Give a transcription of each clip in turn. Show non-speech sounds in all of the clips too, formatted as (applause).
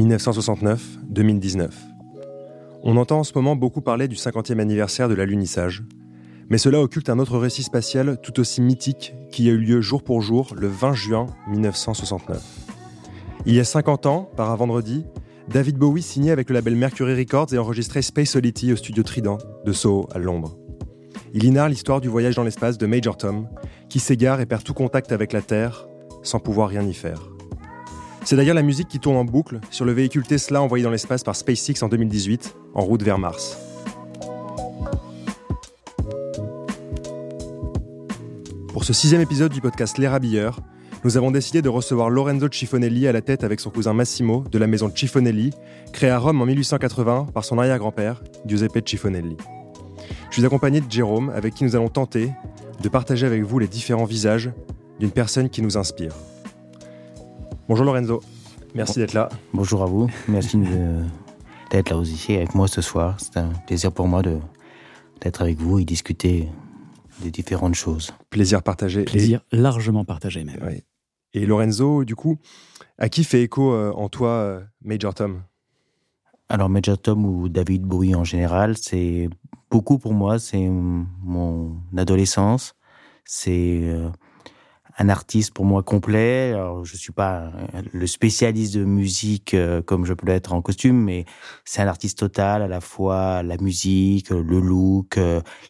1969-2019. On entend en ce moment beaucoup parler du 50e anniversaire de l'alunissage, mais cela occulte un autre récit spatial tout aussi mythique qui a eu lieu jour pour jour le 20 juin 1969. Il y a 50 ans, par un vendredi, David Bowie signait avec le label Mercury Records et enregistrait Space Oddity au studio Trident de Soho à Londres. Il y narre l'histoire du voyage dans l'espace de Major Tom, qui s'égare et perd tout contact avec la Terre sans pouvoir rien y faire. C'est d'ailleurs la musique qui tourne en boucle sur le véhicule Tesla envoyé dans l'espace par SpaceX en 2018, en route vers Mars. Pour ce sixième épisode du podcast Les Rabilleurs, nous avons décidé de recevoir Lorenzo Cifonelli à la tête avec son cousin Massimo de la maison Cifonelli, créée à Rome en 1880 par son arrière-grand-père, Giuseppe Cifonelli. Je suis accompagné de Jérôme, avec qui nous allons tenter de partager avec vous les différents visages d'une personne qui nous inspire. Bonjour Lorenzo, merci d'être là. Bonjour à vous, merci d'être là aussi avec moi ce soir. C'est un plaisir pour moi d'être avec vous et discuter des différentes choses. Plaisir partagé. Plaisir largement partagé même. Oui. Et Lorenzo, du coup, à qui fait écho euh, en toi euh, Major Tom? Alors Major Tom ou David Bowie en général, c'est beaucoup pour moi, c'est mon adolescence, c'est euh, un artiste pour moi complet. Alors, je suis pas le spécialiste de musique comme je peux l'être en costume, mais c'est un artiste total, à la fois la musique, le look.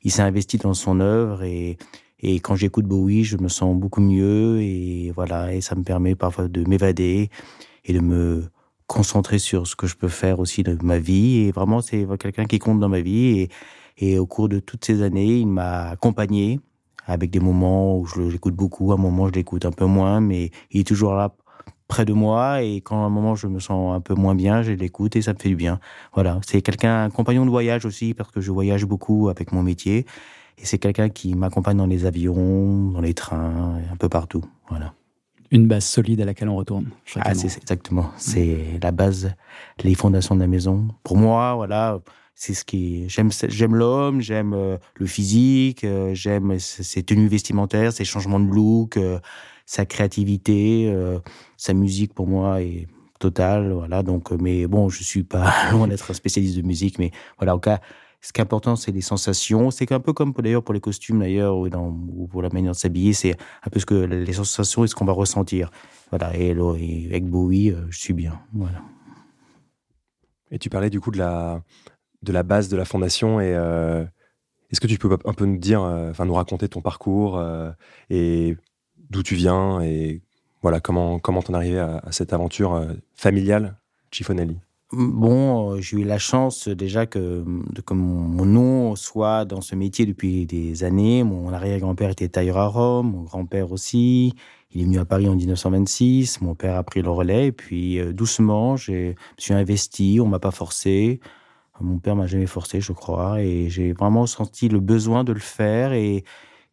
il s'est investi dans son œuvre et et quand j'écoute Bowie, je me sens beaucoup mieux et voilà, et ça me permet parfois de m'évader et de me concentrer sur ce que je peux faire aussi de ma vie. Et vraiment, c'est quelqu'un qui compte dans ma vie. Et, et au cours de toutes ces années, il m'a accompagné avec des moments où je l'écoute beaucoup, à un moment je l'écoute un peu moins, mais il est toujours là près de moi et quand à un moment je me sens un peu moins bien, je l'écoute et ça me fait du bien. Voilà, c'est quelqu'un, un compagnon de voyage aussi parce que je voyage beaucoup avec mon métier et c'est quelqu'un qui m'accompagne dans les avions, dans les trains, un peu partout. Voilà. Une base solide à laquelle on retourne. Ah, c'est exactement. C'est la base, les fondations de la maison. Pour moi, voilà, c'est ce qui j'aime. J'aime l'homme, j'aime euh, le physique, euh, j'aime ses tenues vestimentaires, ses changements de look, euh, sa créativité, sa musique. Pour moi est totale. Voilà. Donc, mais bon, je suis pas (laughs) loin d'être un spécialiste de musique, mais voilà, en cas ce qui est important, c'est les sensations. C'est un peu comme d'ailleurs pour les costumes d'ailleurs ou, ou, pour la manière de s'habiller, c'est un peu ce que les sensations et ce qu'on va ressentir. Voilà. Et, avec Bowie, je suis bien. Voilà. Et tu parlais du coup de la de la base de la fondation et euh, est-ce que tu peux un peu nous dire, euh, enfin nous raconter ton parcours et d'où tu viens et voilà comment comment t'en arrivé à, cette aventure familiale Cifonelli? Bon, euh, j'ai eu la chance déjà que, que mon, nom soit dans ce métier depuis des années. Mon arrière-grand-père était tailleur à Rome, mon grand-père aussi. Il est venu à Paris en 1926. Mon père a pris le relais. Et puis, euh, doucement, je me suis investi. On m'a pas forcé. Mon père m'a jamais forcé, je crois. Et j'ai vraiment senti le besoin de le faire. Et,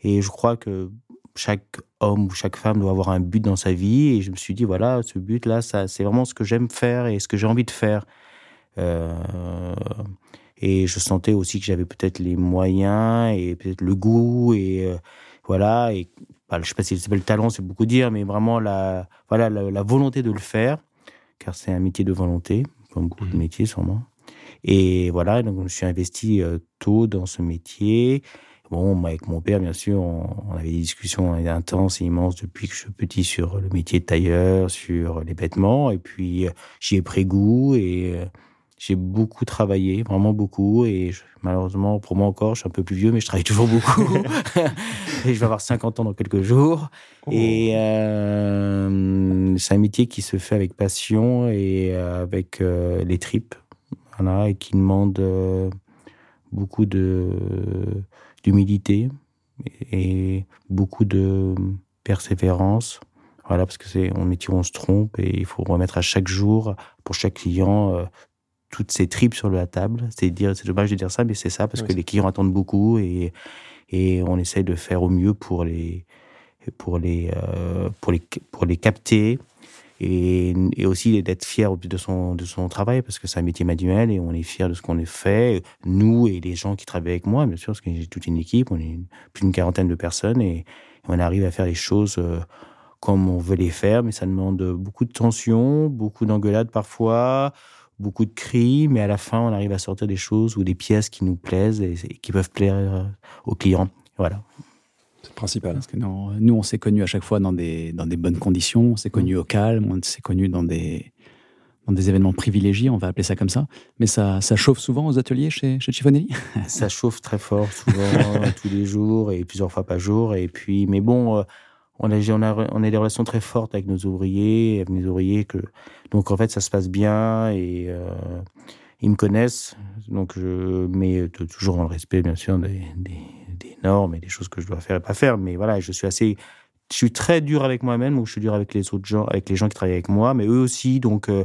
et je crois que chaque homme ou chaque femme doit avoir un but dans sa vie. Et je me suis dit, voilà, ce but-là, ça, c'est vraiment ce que j'aime faire et ce que j'ai envie de faire. Euh, et je sentais aussi que j'avais peut-être les moyens et peut-être le goût et euh, voilà. Et bah, je sais pas si c'est le talent, c'est beaucoup dire, mais vraiment la, voilà, la, volonté de le faire, car c'est un métier de volonté, comme beaucoup de mmh. métiers sûrement. Et voilà, donc je me suis investi euh, tôt dans ce métier. Bon, avec mon père, bien sûr, on, avait des discussions intenses et immenses depuis que je suis petit sur le métier de tailleur, sur les vêtements. Et puis, euh, j'y ai pris goût et euh, j'ai beaucoup travaillé, vraiment beaucoup. Et malheureusement, pour moi encore, je suis un peu plus vieux, mais je travaille toujours beaucoup. (laughs) (laughs) et je vais avoir 50 ans dans quelques jours. Oh. Et euh, c'est un métier qui se fait avec passion et avec les tripes. Voilà, et qui demande beaucoup de d'humilité et beaucoup de persévérance. Voilà, parce que c'est un métier où on se trompe et il faut remettre à chaque jour, pour chaque client, euh, toutes ses tripes sur la table. C'est dire, c'est dommage de dire ça, mais c'est ça parce que les clients attendent beaucoup et et on essaye de faire au mieux pour les pour les euh, pour les pour les capter et, et aussi d'être fier de son, de son travail parce que c'est un métier manuel et on est fier de ce qu'on fait, nous et les gens qui travaillent avec moi, bien sûr, parce que j'ai toute une équipe, on est plus d'une quarantaine de personnes et, on arrive à faire les choses euh, comme on veut les faire, mais ça demande beaucoup de tension, beaucoup d'engueulades parfois, beaucoup de cris, mais à la fin, on arrive à sortir des choses ou des pièces qui nous plaisent et, qui peuvent plaire euh, aux clients. Voilà. C'est principal. Parce que nous, on s'est connus à chaque fois dans des, dans des bonnes conditions, on s'est connus mmh. au calme, on s'est connus dans des, dans des événements privilégiés, on va appeler ça comme ça. Mais ça, ça chauffe souvent aux ateliers chez, chez Chiffonelli (laughs) Ça chauffe très fort, souvent, tous les jours et plusieurs fois par jour. Et puis, mais bon, euh, on a, on a, on a des relations très fortes avec nos ouvriers, avec mes ouvriers. Que, donc, en fait, ça se passe bien et euh, ils me connaissent. Donc, je, mais toujours dans le respect, bien sûr, des, normes et des choses que je dois faire et pas faire. Mais voilà, je suis assez. Je suis très dur avec moi-même, ou je suis dur avec les autres gens, avec les gens qui travaillent avec moi, mais eux aussi. Donc, euh,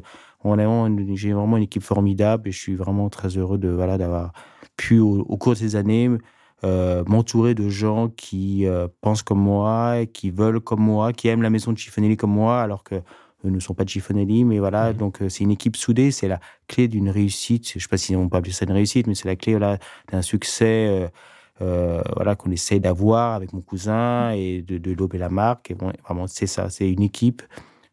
j'ai vraiment une équipe formidable et je suis vraiment très heureux de voilà d'avoir pu au, cours de ces années euh, m'entourer de gens qui euh, pensent comme moi, qui veulent comme moi, qui aiment la maison de Chiffonelli comme moi, alors que eux ne sont pas de Chiffonelli, mais voilà, mmh. donc c'est une équipe soudée, c'est la clé d'une réussite. Je ne sais pas si on peut appeler ça une réussite, mais c'est la clé voilà, d'un succès voilà, qu'on essaie d'avoir avec mon cousin et de, de lober la marque. Et bon, vraiment, c'est ça, c'est une équipe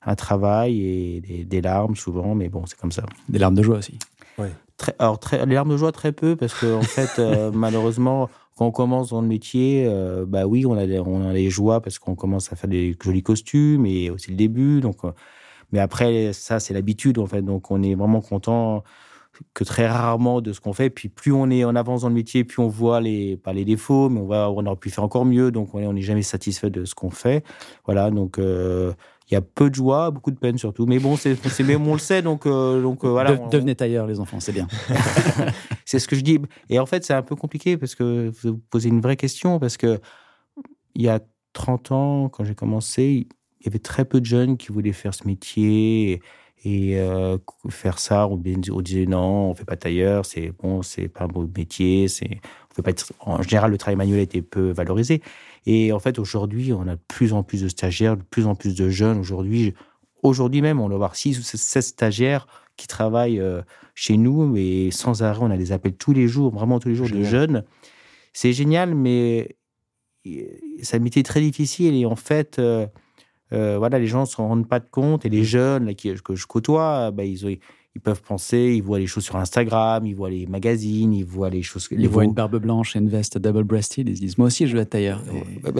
un travail et des, larmes souvent, mais bon, c'est comme ça. Des larmes de joie aussi. Ouais. Très, alors, très, les larmes de joie, très peu, parce qu'en en fait, euh, (laughs) malheureusement, quand on commence dans le métier, euh, bah oui, on a, des, on a les joies parce qu'on commence à faire des jolis costumes et aussi le début. Donc, euh, mais après, ça, c'est l'habitude, en fait. Donc, on est vraiment content que très rarement de ce qu'on fait. Puis plus on est en avance dans le métier, plus on voit les pas les défauts, mais on va on aurait pu faire encore mieux. Donc on n'est jamais satisfait de ce qu'on fait. Voilà. Donc il y a peu de joie, beaucoup de peine surtout. Mais bon, c'est, mais on le sait, donc, euh, donc euh, voilà. devenez tailleur, les enfants, c'est bien. (laughs) c'est ce que je dis. Et en fait, c'est un peu compliqué parce que vous posez une vraie question parce que il y a 30 ans, quand j'ai commencé, il y avait très peu de jeunes qui voulaient faire ce métier et euh, faire ça. On, disait non, on fait pas tailleur, c'est bon, c'est pas un beau métier, c'est on fait pas. En général, le travail manuel était peu valorisé. Et en fait, aujourd'hui, on a de plus en plus de stagiaires, de plus en plus de jeunes. Aujourd'hui, aujourd'hui même, on doit avoir 6 ou 16 stagiaires qui travaillent euh, chez nous, et sans arrêt, on a des appels tous les jours, vraiment tous les jours de jeunes. C'est génial, mais c'est un métier très difficile. Et en fait, euh, euh, voilà, les gens ne se rendent pas compte. Et les jeunes là, qui, que je côtoie, bah, ils, ils peuvent penser, ils voient les choses sur Instagram, ils voient les magazines, ils voient les choses. Ils voient une barbe blanche et une veste double-breasted, ils se disent Moi aussi, je veux être tailleur.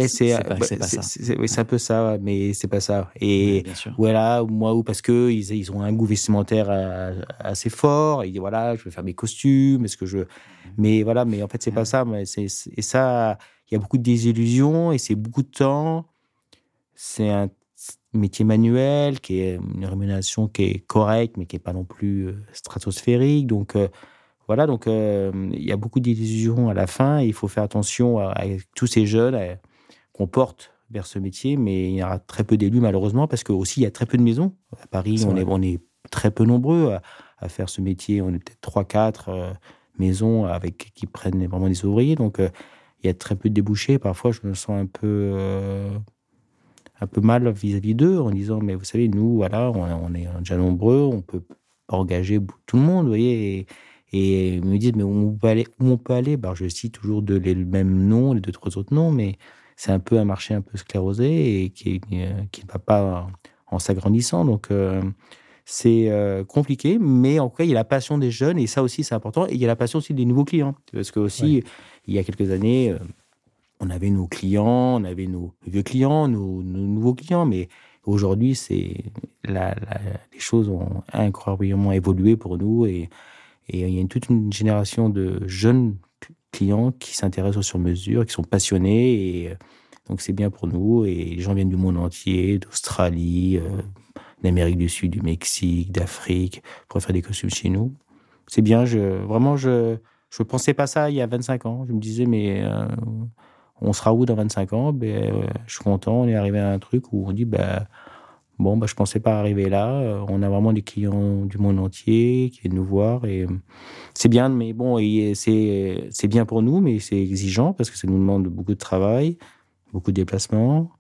c'est pas, ça. C'est un peu ça, mais c'est pas ça. Et voilà, moi, ou parce que ils, ont un goût vestimentaire euh, assez fort, ils disent Voilà, je veux faire mes costumes, est-ce que je. Mais voilà, mais en fait, c'est pas ça. Mais et ça, il y a beaucoup de désillusions et c'est beaucoup de temps. C'est un métier manuel, qui est une rémunération qui est correcte, mais qui n'est pas non plus euh, stratosphérique. Donc, euh, voilà, donc euh, il y a beaucoup d'illusions à la fin. il faut faire attention à, tous ces jeunes qu'on porte vers ce métier, mais il y aura très peu d'élus malheureusement parce que aussi il y a très peu de maisons. À Paris, on est, on est, très peu nombreux à, faire ce métier. On est peut-être trois, quatre maisons avec qui prennent vraiment des ouvriers. Donc il y a très peu de débouchés. Parfois, je me sens un peu un peu mal vis-à-vis d'eux en disant mais vous savez nous voilà on, est déjà nombreux on peut engager tout le monde vous voyez et, ils me disent mais où on peut aller où on peut aller? Bah, je cite toujours de, les, le même nom les deux trois autres noms mais c'est un peu un marché un peu sclérosé et qui, euh, qui ne va pas en s'agrandissant donc euh, c'est euh, compliqué, mais en tout cas, il y a la passion des jeunes, et ça aussi, c'est important. Et il y a la passion aussi des nouveaux clients. Parce que aussi, il y a quelques années, on avait nos clients, on avait nos vieux clients, nos, nouveaux clients, mais aujourd'hui, c'est les choses ont incroyablement évolué pour nous et, il y a toute une génération de jeunes clients qui s'intéressent aux sur-mesure, qui sont passionnés et donc c'est bien pour nous et les gens viennent du monde entier, d'Australie, euh, d'Amérique du Sud, du Mexique, d'Afrique pour faire des costumes chez nous. C'est bien, vraiment je je pensais pas ça il y a 25 ans. Je me disais mais euh, on sera où dans 25 ans? Ben, euh, Je suis content, on est arrivé à un truc où on dit, ben, bon, ben, je pensais pas arriver là. Euh, on a vraiment des clients du monde entier qui viennent nous voir et euh, c'est bien, mais bon, c'est bien pour nous, mais c'est exigeant parce que ça nous demande beaucoup de travail, beaucoup de déplacements.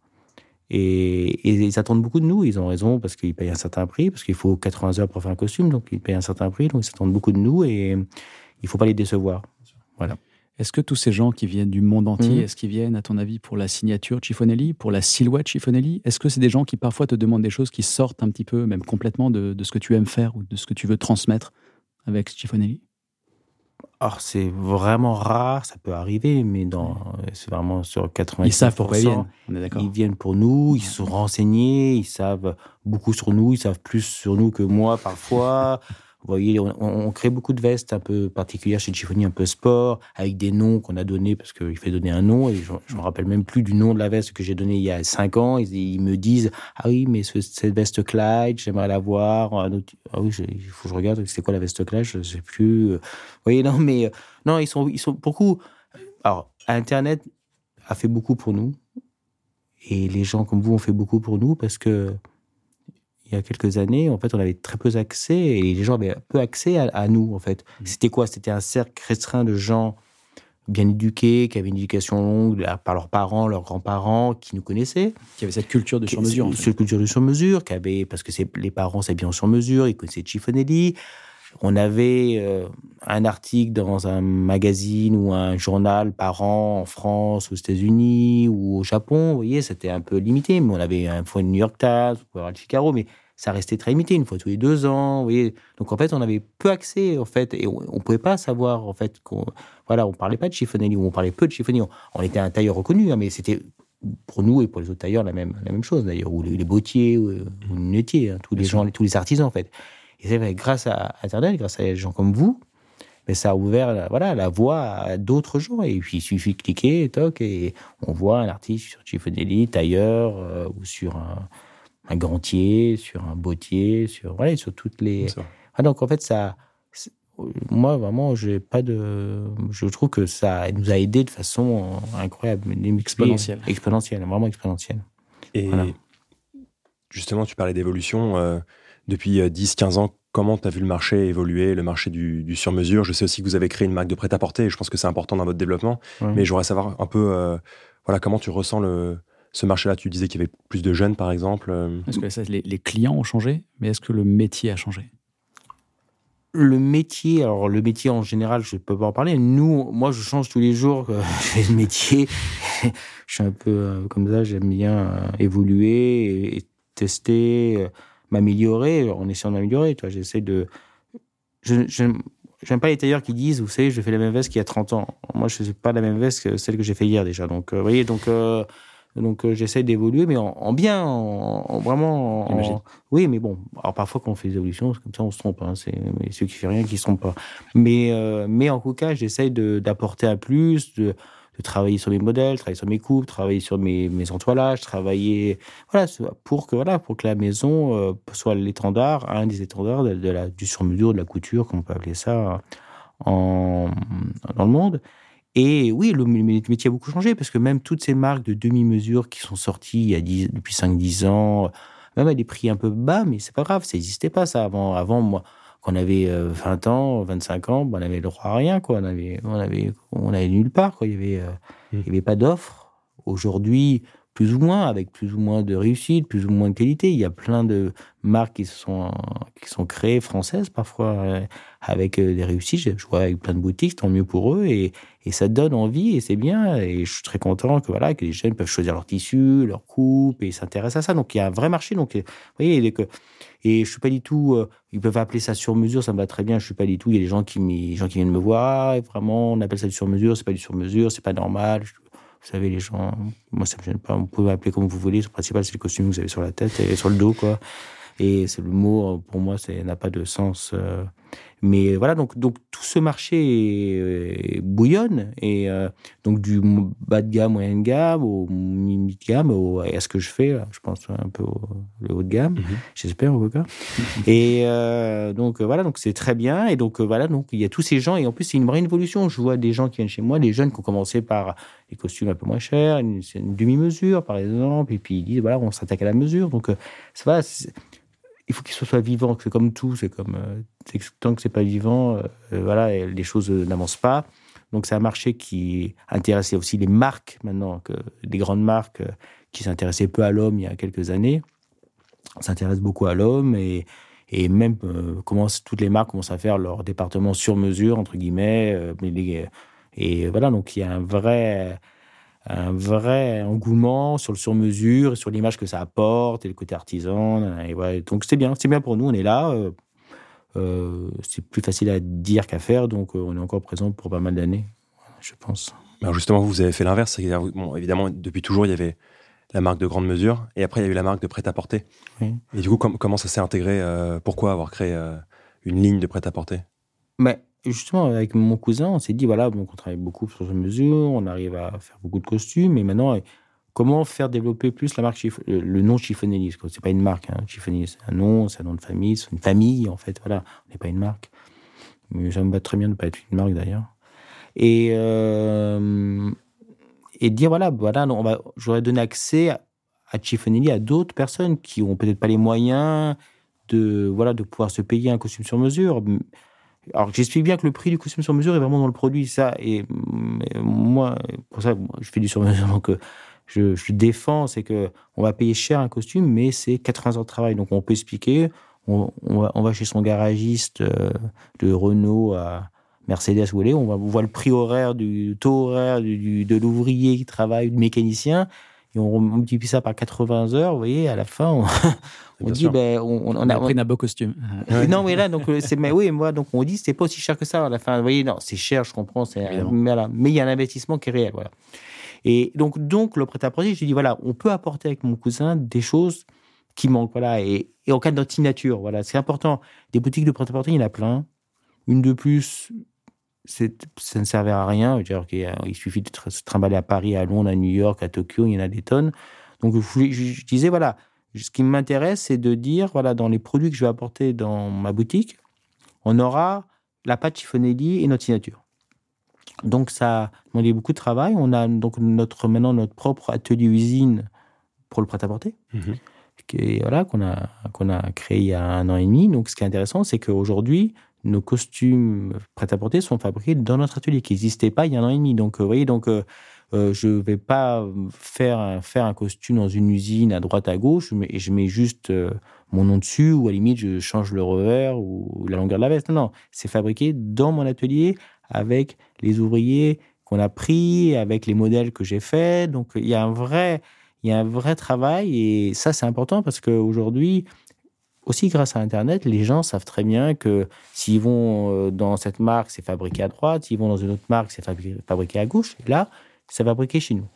Et, ils attendent beaucoup de nous, ils ont raison parce qu'ils payent un certain prix, parce qu'il faut 80 heures pour faire un costume, donc ils payent un certain prix, donc ils attendent beaucoup de nous et il faut pas les décevoir. Voilà. Est-ce que tous ces gens qui viennent du monde entier, Mhm. est-ce qu'ils viennent, à ton avis, pour la signature Chiffonelli, pour la silhouette Chiffonelli Est-ce que c'est des gens qui parfois te demandent des choses qui sortent un petit peu, même complètement, de, de ce que tu aimes faire ou de ce que tu veux transmettre avec Chiffonelli Alors, c'est vraiment rare, ça peut arriver, mais dans, c'est vraiment sur 80 Ils savent pourquoi ils viennent, on est d'accord. Ils viennent pour nous, ils sont renseignés, ils savent beaucoup sur nous, ils savent plus sur nous que moi parfois. (laughs) Vous voyez, on, crée beaucoup de vestes un peu particulières chez Chiffoni, un peu sport, avec des noms qu'on a donnés parce qu'il fait donner un nom et je, me rappelle même plus du nom de la veste que j'ai donné il y a cinq ans. Ils, me disent ah oui mais ce- cette veste Clyde, j'aimerais la voir. Autre- Ah oui, il faut que je regarde. C'est quoi la veste Clyde Je sais plus. Vous voyez non mais euh, non ils sont ils sont beaucoup. Alors Internet a fait beaucoup pour nous et les gens comme vous ont fait beaucoup pour nous parce que il y a quelques années, en fait, on avait très peu accès et les gens avaient peu accès à, à nous, en fait. C'était quoi? C'était un cercle restreint de gens bien éduqués, qui avaient une éducation longue par leurs parents, leurs grands-parents, qui nous connaissaient. Qui avait cette culture de sur-mesure. en fait. Cette culture de sur-mesure, qui avait, parce que les parents s'habillaient en sur-mesure, ils connaissaient Chiffonelli. On avait euh, un article dans un magazine ou un journal par an en France, aux États-Unis ou au Japon. Vous voyez, c'était un peu limité. Mais on avait une fois le New York Times, on pouvait avoir le Figaro, mais ça restait très limité, une fois tous les deux ans. Vous voyez, donc en fait, on avait peu accès, en fait, et on, on pouvait pas savoir, en fait, qu'on, voilà, on parlait pas de chiffonelli ou on parlait peu de chiffonelli. On, on était un tailleur reconnu, hein, mais c'était pour nous et pour les autres tailleurs la même, la même chose d'ailleurs, ou les, les bottiers, ou, ou les lunetiers, hein, tous les gens, tous les artisans en fait. Et c'est vrai, grâce à Internet, grâce à des gens comme vous, mais ça a ouvert la, voilà, la voie à d'autres gens. Et puis il suffit de cliquer, toc, et on voit un artiste sur Chiffonelli, tailleur, euh, ou sur un, un gantier, sur un bottier, sur, voilà, sur toutes les. Ah, donc en fait, ça. Moi, vraiment, j'ai pas de. Je trouve que ça nous a aidés de façon incroyable. Exponentielle. Exponentielle, vraiment exponentielle. Et Voilà. justement, tu parlais d'évolution. euh, depuis 10-15 ans, comment tu as vu le marché évoluer, le marché du, du sur-mesure? Je sais aussi que vous avez créé une marque de prêt-à-porter et je pense que c'est important dans votre développement. Ouais. Mais j'aurais savoir un peu euh, voilà, comment tu ressens le, ce marché-là? Tu disais qu'il y avait plus de jeunes, par exemple. euh, Est-ce que ça, les, les clients ont changé, mais est-ce que le métier a changé? Le métier, alors le métier en général, je peux pas en parler. Nous, moi, je change tous les jours. euh, (laughs) Je fais le métier. je suis un peu euh, comme ça. J'aime bien euh, évoluer et, et tester, euh, m'améliorer en essayant de m'améliorer. Tu vois, j'essaie de. Je, j'aime, j'aime pas les tailleurs qui disent, vous savez, je fais la même veste qu'il y a 30 ans. Moi, je fais pas la même veste que celle que j'ai fait hier déjà. Donc, euh, vous voyez, donc. euh, donc euh, j'essaie d'évoluer, mais en, en bien, en, en vraiment. en- oui, mais bon, alors parfois quand on fait des évolutions, comme ça, on se trompe. Hein, c'est ceux qui font rien qui se trompent pas. Mais euh, mais en tout cas, j'essaie d'apporter un plus, de, travailler sur mes modèles, travailler sur mes coupes, travailler sur mes entoilages, travailler voilà pour que voilà pour que la maison euh, soit l'étendard, un des étendards de, la du sur-mesure, de la couture, comme on peut appeler ça en dans le monde. Et oui, le métier a beaucoup changé parce que même toutes ces marques de demi-mesure qui sont sorties il y a 10 depuis 5-10 ans, même à des prix un peu bas, mais c'est pas grave, ça n'existait pas ça avant. Avant, moi, quand on avait euh, 20 ans, 25 ans, ben, on avait le droit à rien, quoi. On avait, on avait, on avait nulle part, quoi. Il y avait, euh, Mm. il y avait pas d'offres. Aujourd'hui, plus ou moins, avec plus ou moins de réussite, plus ou moins de qualité. Il y a plein de marques qui sont, qui sont créées françaises parfois euh, avec euh, des réussites. Je vois avec plein de boutiques, tant mieux pour eux. Et, et ça donne envie et c'est bien. Et je suis très content que voilà que les jeunes peuvent choisir leur tissu, leur coupe et s'intéressent à ça. Donc il y a un vrai marché. Donc euh, vous voyez, que et je suis pas du tout. ils peuvent appeler ça sur mesure, ça me va très bien. Je suis pas du tout. Il y a des gens qui, gens qui viennent me voir. Ah, vraiment, on appelle ça du sur mesure. C'est pas du sur mesure. C'est pas normal. Vous savez, les gens, moi ça me gêne pas. Vous pouvez m'appeler comme vous voulez. Le principal c'est le costume que vous avez sur la tête et sur le dos, quoi. Et c'est le mot, pour moi, ça n'a pas de sens. euh. Mais voilà, donc, donc tout ce marché euh, bouillonne. Et euh, donc du bas de gamme, moyen de gamme, au mi de gamme, au, à ce que je fais, je pense un peu au le haut de gamme, Mhm. j'espère en tout cas. et euh, donc voilà, donc c'est très bien. Et donc voilà, donc il y a tous ces gens. Et en plus, c'est une vraie évolution. Je vois des gens qui viennent chez moi, des jeunes qui ont commencé par des costumes un peu moins chers, une, une demi-mesure par exemple, et puis ils disent voilà, on s'attaque à la mesure. Donc euh, ça va, il faut qu'il soit vivant, c'est comme tout, c'est comme euh, tant que c'est pas vivant, euh, euh, voilà, les choses n'avancent pas. Donc c'est un marché qui intéressait aussi les marques maintenant, que les grandes marques qui s'intéressaient peu à l'homme il y a quelques années, s'intéressent beaucoup à l'homme et et même euh, toutes les marques commencent à faire leur département sur mesure entre guillemets, Et voilà, donc il y a un vrai, un vrai engouement sur le sur-mesure, sur l'image que ça apporte et le côté artisan. Et donc c'est bien, c'est bien pour nous, on est là. Euh, euh, c'est plus facile à dire qu'à faire, donc on est encore présent pour pas mal d'années, je pense. Alors justement, vous avez fait l'inverse. Bon, évidemment, depuis toujours, il y avait la marque de grande mesure, et après, il y a eu la marque de prêt-à-porter. Et du coup, comment ça s'est intégré Pourquoi avoir créé une ligne de prêt-à-porter? Mais justement, avec mon cousin, on s'est dit, voilà, donc on travaille beaucoup sur mesure, on arrive à faire beaucoup de costumes, mais maintenant, comment faire développer plus la marque le nom Chiffonelli Ce n'est pas une marque, hein. Chiffonelli, c'est un nom, c'est un nom de famille, c'est une famille, en fait, voilà, on n'est pas une marque. Mais ça me va très bien de ne pas être une marque, d'ailleurs. Et, euh, et dire, voilà, voilà j'aurais donné accès à, Chiffonelli à d'autres personnes qui ont peut-être pas les moyens de, voilà, de pouvoir se payer un costume sur mesure. Alors, j'explique bien que le prix du costume sur mesure est vraiment dans le produit, ça. Et moi, pour ça, je fais du sur mesure, (laughs) donc euh, je, je défends, c'est que on va payer cher un costume, mais c'est 80 heures de travail. Donc, on peut expliquer, on, va, chez son garagiste euh, de Renault à Mercedes, voulez, on, va, on voit le prix horaire, du taux horaire du, de l'ouvrier qui travaille, du mécanicien, et on multiplie ça par 80 heures, vous voyez, à la fin, on, (laughs) on dit, ben, on, on, a, pris un beau costume. (laughs) non, mais là, donc, euh, c'est, mais oui, moi, donc, on dit, c'est pas aussi cher que ça à la fin. Vous voyez, non, c'est cher, je comprends, c'est, mais, mais il y a un investissement qui est réel, voilà. Et donc, donc, le prêt-à-porter, je dis, voilà, on peut apporter avec mon cousin des choses qui manquent, voilà, et, et en cas de signature, voilà, c'est important. Des boutiques de prêt-à-porter, il y en a plein. Une de plus, ça ne servait à rien. Dire il suffit de se trimballer à Paris, à Londres, à New York, à Tokyo, il y en a des tonnes. Donc je, disais, voilà, ce qui m'intéresse, c'est de dire, voilà, dans les produits que je vais apporter dans ma boutique, on aura la pâte chiffonelli et notre signature. Donc ça demandait beaucoup de travail. On a donc notre, maintenant notre propre atelier-usine pour le prêt-à-porter. Mm-hmm. voilà, qu'on a, qu'on a créé il y a un an et demi. Donc, ce qui est intéressant, c'est qu'aujourd'hui, nos costumes prêt-à-porter sont fabriqués dans notre atelier qui n'existait pas il y a un an et demi. Donc, euh, vous voyez, donc, euh, euh, je ne vais pas faire un, faire un costume dans une usine à droite à gauche et je mets juste mon nom dessus ou à la limite je change le revers ou la longueur de la veste. Non, non, c'est fabriqué dans mon atelier avec les ouvriers qu'on a pris, avec les modèles que j'ai faits. Donc il y a un vrai, il y a un vrai travail et ça c'est important parce qu'aujourd'hui aussi grâce à Internet, les gens savent très bien que s'ils vont euh, dans cette marque, c'est fabriqué à droite, s'ils vont dans une autre marque, c'est fabriqué à gauche. Et là, c'est fabriqué chez nous.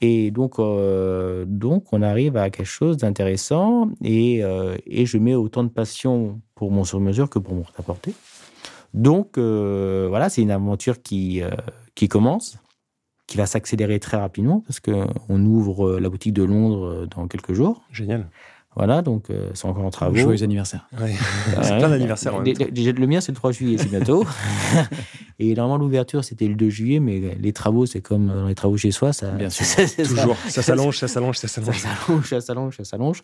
Et donc, euh, donc, on arrive à quelque chose d'intéressant et, euh, et, je mets autant de passion pour mon sur-mesure que pour mon apporter. Donc, voilà, c'est une aventure qui, qui commence, qui va s'accélérer très rapidement parce qu'on ouvre la boutique de Londres dans quelques jours. Génial. Voilà, donc euh, c'est encore en travaux. Joyeux anniversaire. (laughs) c'est plein d'anniversaires. Le, mien, c'est le 3 juillet, c'est bientôt. (laughs) (laughs) et normalement, l'ouverture, c'était le 2 juillet, mais les travaux, c'est comme dans les travaux chez soi. Ça, Bien sûr. Toujours. Ça s'allonge, ça s'allonge, ça s'allonge. Ça s'allonge, ça s'allonge, ça s'allonge.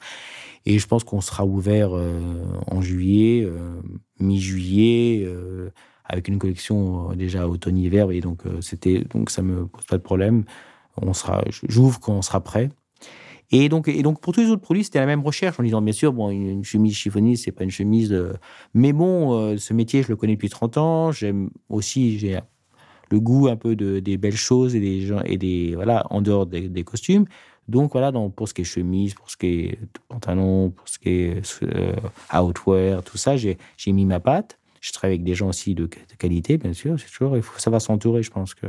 Et je pense qu'on sera ouvert euh, en juillet, euh, mi-juillet, avec une collection déjà automne-hiver. Et donc, c'était, donc, ça me pose pas de problème. On sera, j'ouvre quand on sera prêt. Et donc, pour tous les autres produits, c'était la même recherche en disant, bien sûr, bon, une, chemise chiffonnée, c'est pas une chemise. Euh, mais bon, euh, ce métier, je le connais depuis 30 ans. J'aime aussi, j'ai le goût un peu de, des belles choses et des gens, et des, voilà, en dehors des, costumes. Donc voilà, donc, pour ce qui est chemise, pour ce qui est pantalon, pour ce qui est euh, outwear, tout ça, j'ai mis ma patte. Je travaille avec des gens aussi de, de qualité, bien sûr. C'est toujours, il faut, ça va s'entourer. Je pense que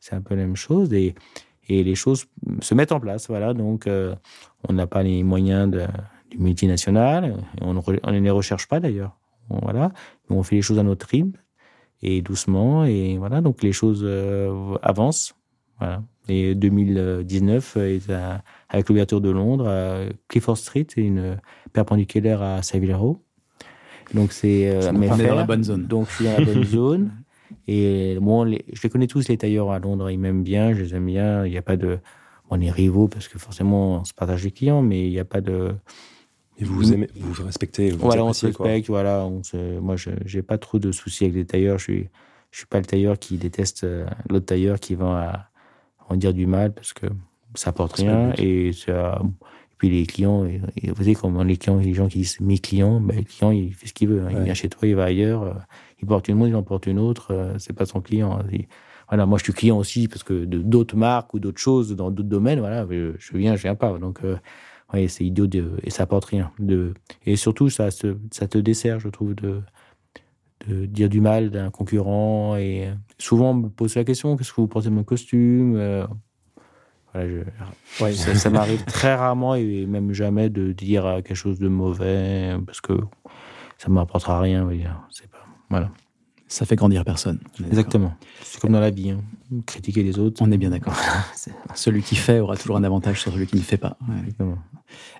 c'est un peu la même chose. Et, et les choses se mettent en place. Voilà, donc euh, on n'a pas les moyens de, du multinational, on, on ne les recherche pas d'ailleurs. Voilà, on fait les choses à notre rythme et doucement, et voilà, donc les choses euh, avancent. Voilà. Et 2019, est avec l'ouverture de Londres, Clifford Street, c'est une perpendiculaire à Savile Row. Donc c'est euh, dans la bonne zone. Donc suis dans la bonne (laughs) zone. Et bon, je les connais tous, les tailleurs à Londres, ils m'aiment bien, je les aime bien. Il n'y a pas de. On est rivaux parce que forcément, on se partage les clients, mais il n'y a pas de. Et vous vous, aimez, vous, respectez vous Voilà, on se respecte, voilà. On se, moi, je n'ai pas trop de soucis avec les tailleurs. Je ne suis, je suis pas le tailleur qui déteste euh, l'autre tailleur qui va en dire du mal parce que ça apporte rien. Et, ça, et puis les clients, vous savez comment les clients, les gens qui disent mes clients, ben, le client, il fait ce qu'il veut. Hein. Il vient chez toi, il va ailleurs. Euh, il porte une montre, il en porte une autre, euh, c'est pas son client. Voilà, moi je suis client aussi parce que de d'autres marques ou d'autres choses dans d'autres domaines, voilà, je, je viens, je viens pas. Donc, euh, ouais, c'est idiot de, et ça apporte rien. De, et surtout, ça, se, ça te dessert, je trouve, de, de dire du mal d'un concurrent. Et souvent, on me pose la question qu'est-ce que vous portez mon costume euh, voilà, je, ouais, ça, ça m'arrive (laughs) très rarement et même jamais de dire quelque chose de mauvais parce que ça ne m'apportera rien. C'est pas, voilà. Ça fait grandir personne. Exactement. C'est comme dans la vie. Hein. Critiquer les autres. On est bien d'accord. (laughs) celui qui fait aura toujours un avantage sur celui qui ne fait pas. Ouais.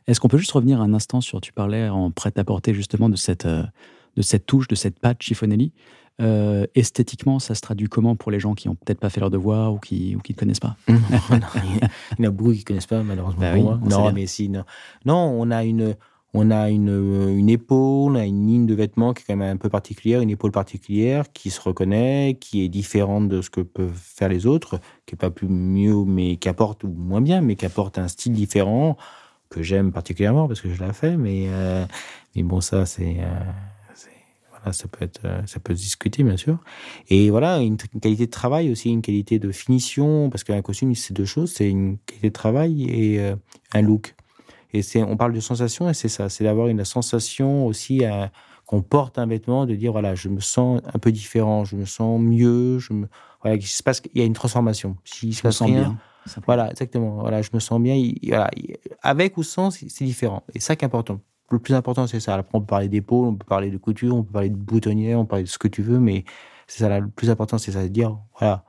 Est-ce qu'on peut juste revenir un instant sur, tu parlais en prêt-à-porter justement de cette, euh, de cette touche, de cette patte chiffonelli. Euh, esthétiquement, ça se traduit comment pour les gens qui n'ont peut-être pas fait leur devoir ou qui ou qui ne connaissent pas? (laughs) Il y en a beaucoup qui ne connaissent pas, malheureusement. Oui, non, mais si. Non. non, on a une on a une, une épaule, on a une ligne de vêtements qui est quand même un peu particulière, une épaule particulière qui se reconnaît, qui est différente de ce que peuvent faire les autres, qui est pas plus mieux, mais qui apporte, ou moins bien, mais qui apporte un style différent que j'aime particulièrement parce que je l'ai fait, mais, euh, mais bon, ça, c'est, euh, voilà, ça peut être, euh, ça peut se discuter, bien sûr. Et voilà, une, qualité de travail aussi, une qualité de finition, parce qu'un costume, c'est deux choses, c'est une qualité de travail et euh, un look. Et c'est, on parle de sensation et c'est ça, c'est d'avoir une sensation aussi à, euh, qu'on porte un vêtement, de dire voilà, je me sens un peu différent, je me sens mieux, je me, voilà, il se passe, il y a une transformation. Si je me sens rien, bien. Voilà, exactement. Voilà, je me sens bien. Il, voilà, avec ou sans, c'est différent. Et ça qui est important. Le plus important, c'est ça. Après, on peut parler d'épaule, on peut parler de couture, on peut parler de boutonnière, on peut parler de ce que tu veux, mais c'est ça. Là, le plus important, c'est ça, de dire voilà,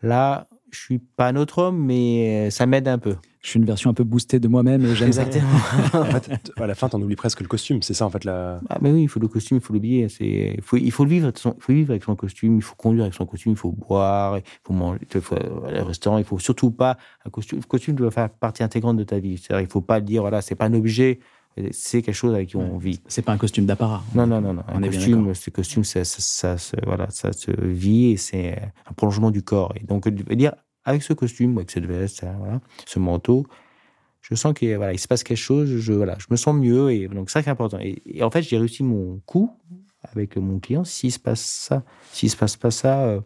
là, je suis pas un autre homme, mais ça m'aide un peu. Je suis une version un peu boostée de moi-même et j'aime Exactement. en fait, à la fin, t'en oublies presque le costume. C'est ça, en fait, la. Ah, mais oui, il faut le costume, il faut l'oublier. C'est, il faut, il faut le vivre. Il faut vivre avec son costume. Il faut conduire avec son costume. Il faut boire. Il faut manger. Il faut aller au restaurant. Il faut surtout pas un costume. Le costume doit faire partie intégrante de ta vie. C'est-à-dire, il faut pas dire voilà, c'est pas un objet. C'est quelque chose avec qui on vit. C'est pas un costume d'apparat. Non, non, non, non. Un costume, ce costume, ça, ça, ça, ça, voilà, ça se vit et c'est un prolongement du corps. Et donc, dire avec ce costume, avec cette veste, voilà, ce manteau, je sens qu'il voilà, il se passe quelque chose, je, voilà, je me sens mieux, et donc ça qui est important. Et, en fait, j'ai réussi mon coup avec mon client. S'il se passe ça, s'il se passe pas ça, euh,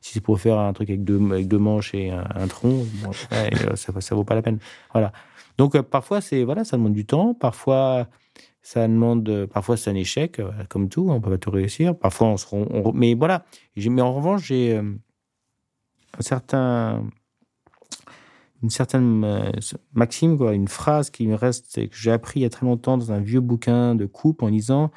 si c'est pour faire un truc avec deux, avec deux manches et un, tronc, ouais, ça, ça vaut pas la peine. Voilà. Donc euh, parfois c'est voilà, ça demande du temps, parfois ça demande, parfois c'est un échec, euh, comme tout, on peut pas tout réussir. Parfois on se, mais voilà. Mais en revanche, j'ai euh, un certain une certaine euh, maxime, quoi, une phrase qui me reste, que j'ai appris il y a très longtemps dans un vieux bouquin de coupe en disant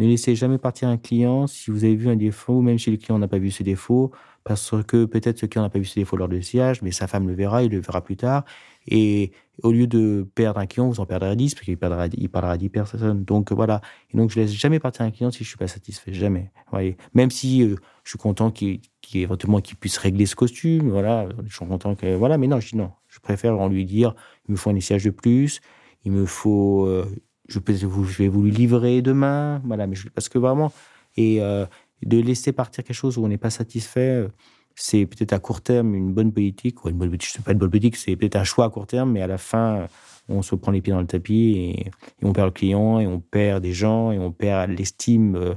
Ne laissez jamais partir un client si vous avez vu un défaut, même si le client n'a pas vu ses défauts, parce que peut-être ce client n'a pas vu ses défauts lors du siège, mais sa femme le verra, il le verra plus tard. Et au lieu de perdre un client, vous en perdrez 10, parce qu'il perdra, il parlera à 10 personnes. Donc voilà. Et donc je laisse jamais partir un client si je suis pas satisfait. Jamais. Voyez. Même si euh, je suis content qu'il qu éventuellement qu'il puisse régler ce costume, voilà. Je suis content que, voilà. Mais non, je dis non. Je préfère en lui dire, il me faut un essayage de plus, il me faut, euh, je, vais vous le livrer demain, voilà. Mais parce que vraiment, et euh, de laisser partir quelque chose où on n'est pas satisfait, c'est peut-être à court terme une bonne politique, ou une bonne politique, sais pas une bonne politique, c'est peut-être un choix à court terme, mais à la fin, on se prend les pieds dans le tapis et, et on perd le client, et on perd des gens, et on perd l'estime euh,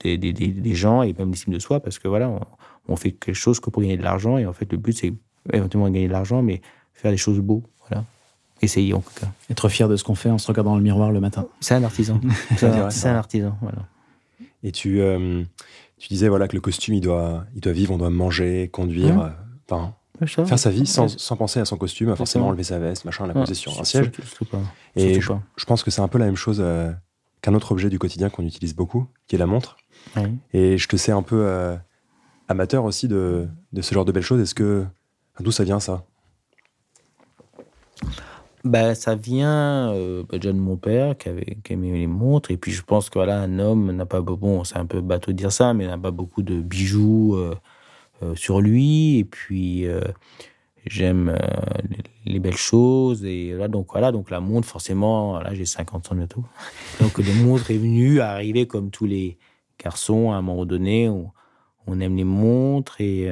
des, des, des, des, gens, et même l'estime de soi, parce que voilà, on, on fait quelque chose que pour gagner de l'argent, et en fait, le but, c'est éventuellement gagner de l'argent, mais faire des choses beaux, voilà. Essayer en tout cas. Être fier de ce qu'on fait en se regardant dans le miroir le matin. C'est un artisan. (laughs) c'est un, un, artisan, voilà. Et tu, euh, tu disais voilà que le costume il doit, il doit vivre, on doit manger, conduire, mmh. enfin euh, faire sa vie sans, sans, penser à son costume, à forcément enlever sa veste, machin, la poser sur un siège. Pas. Et je, je, pense que c'est un peu la même chose euh, qu'un autre objet du quotidien qu'on utilise beaucoup, qui est la montre. Et je te sais un peu euh, amateur aussi de, de, ce genre de belles choses. Est-ce que d'où ça vient ça? Bah, ça vient euh, déjà de mon père qui, avait, qui aimait les montres. Et puis je pense que voilà, un homme n'a pas, bon, c'est un peu bateau de dire ça, mais n'a pas beaucoup de bijoux euh, sur lui. Et puis euh, j'aime les, les, belles choses. Et là, donc voilà, donc la montre, forcément, là j'ai 50 ans bientôt. (laughs) Donc les montres est venue arriver comme tous les garçons à un moment donné. On, on aime les montres et,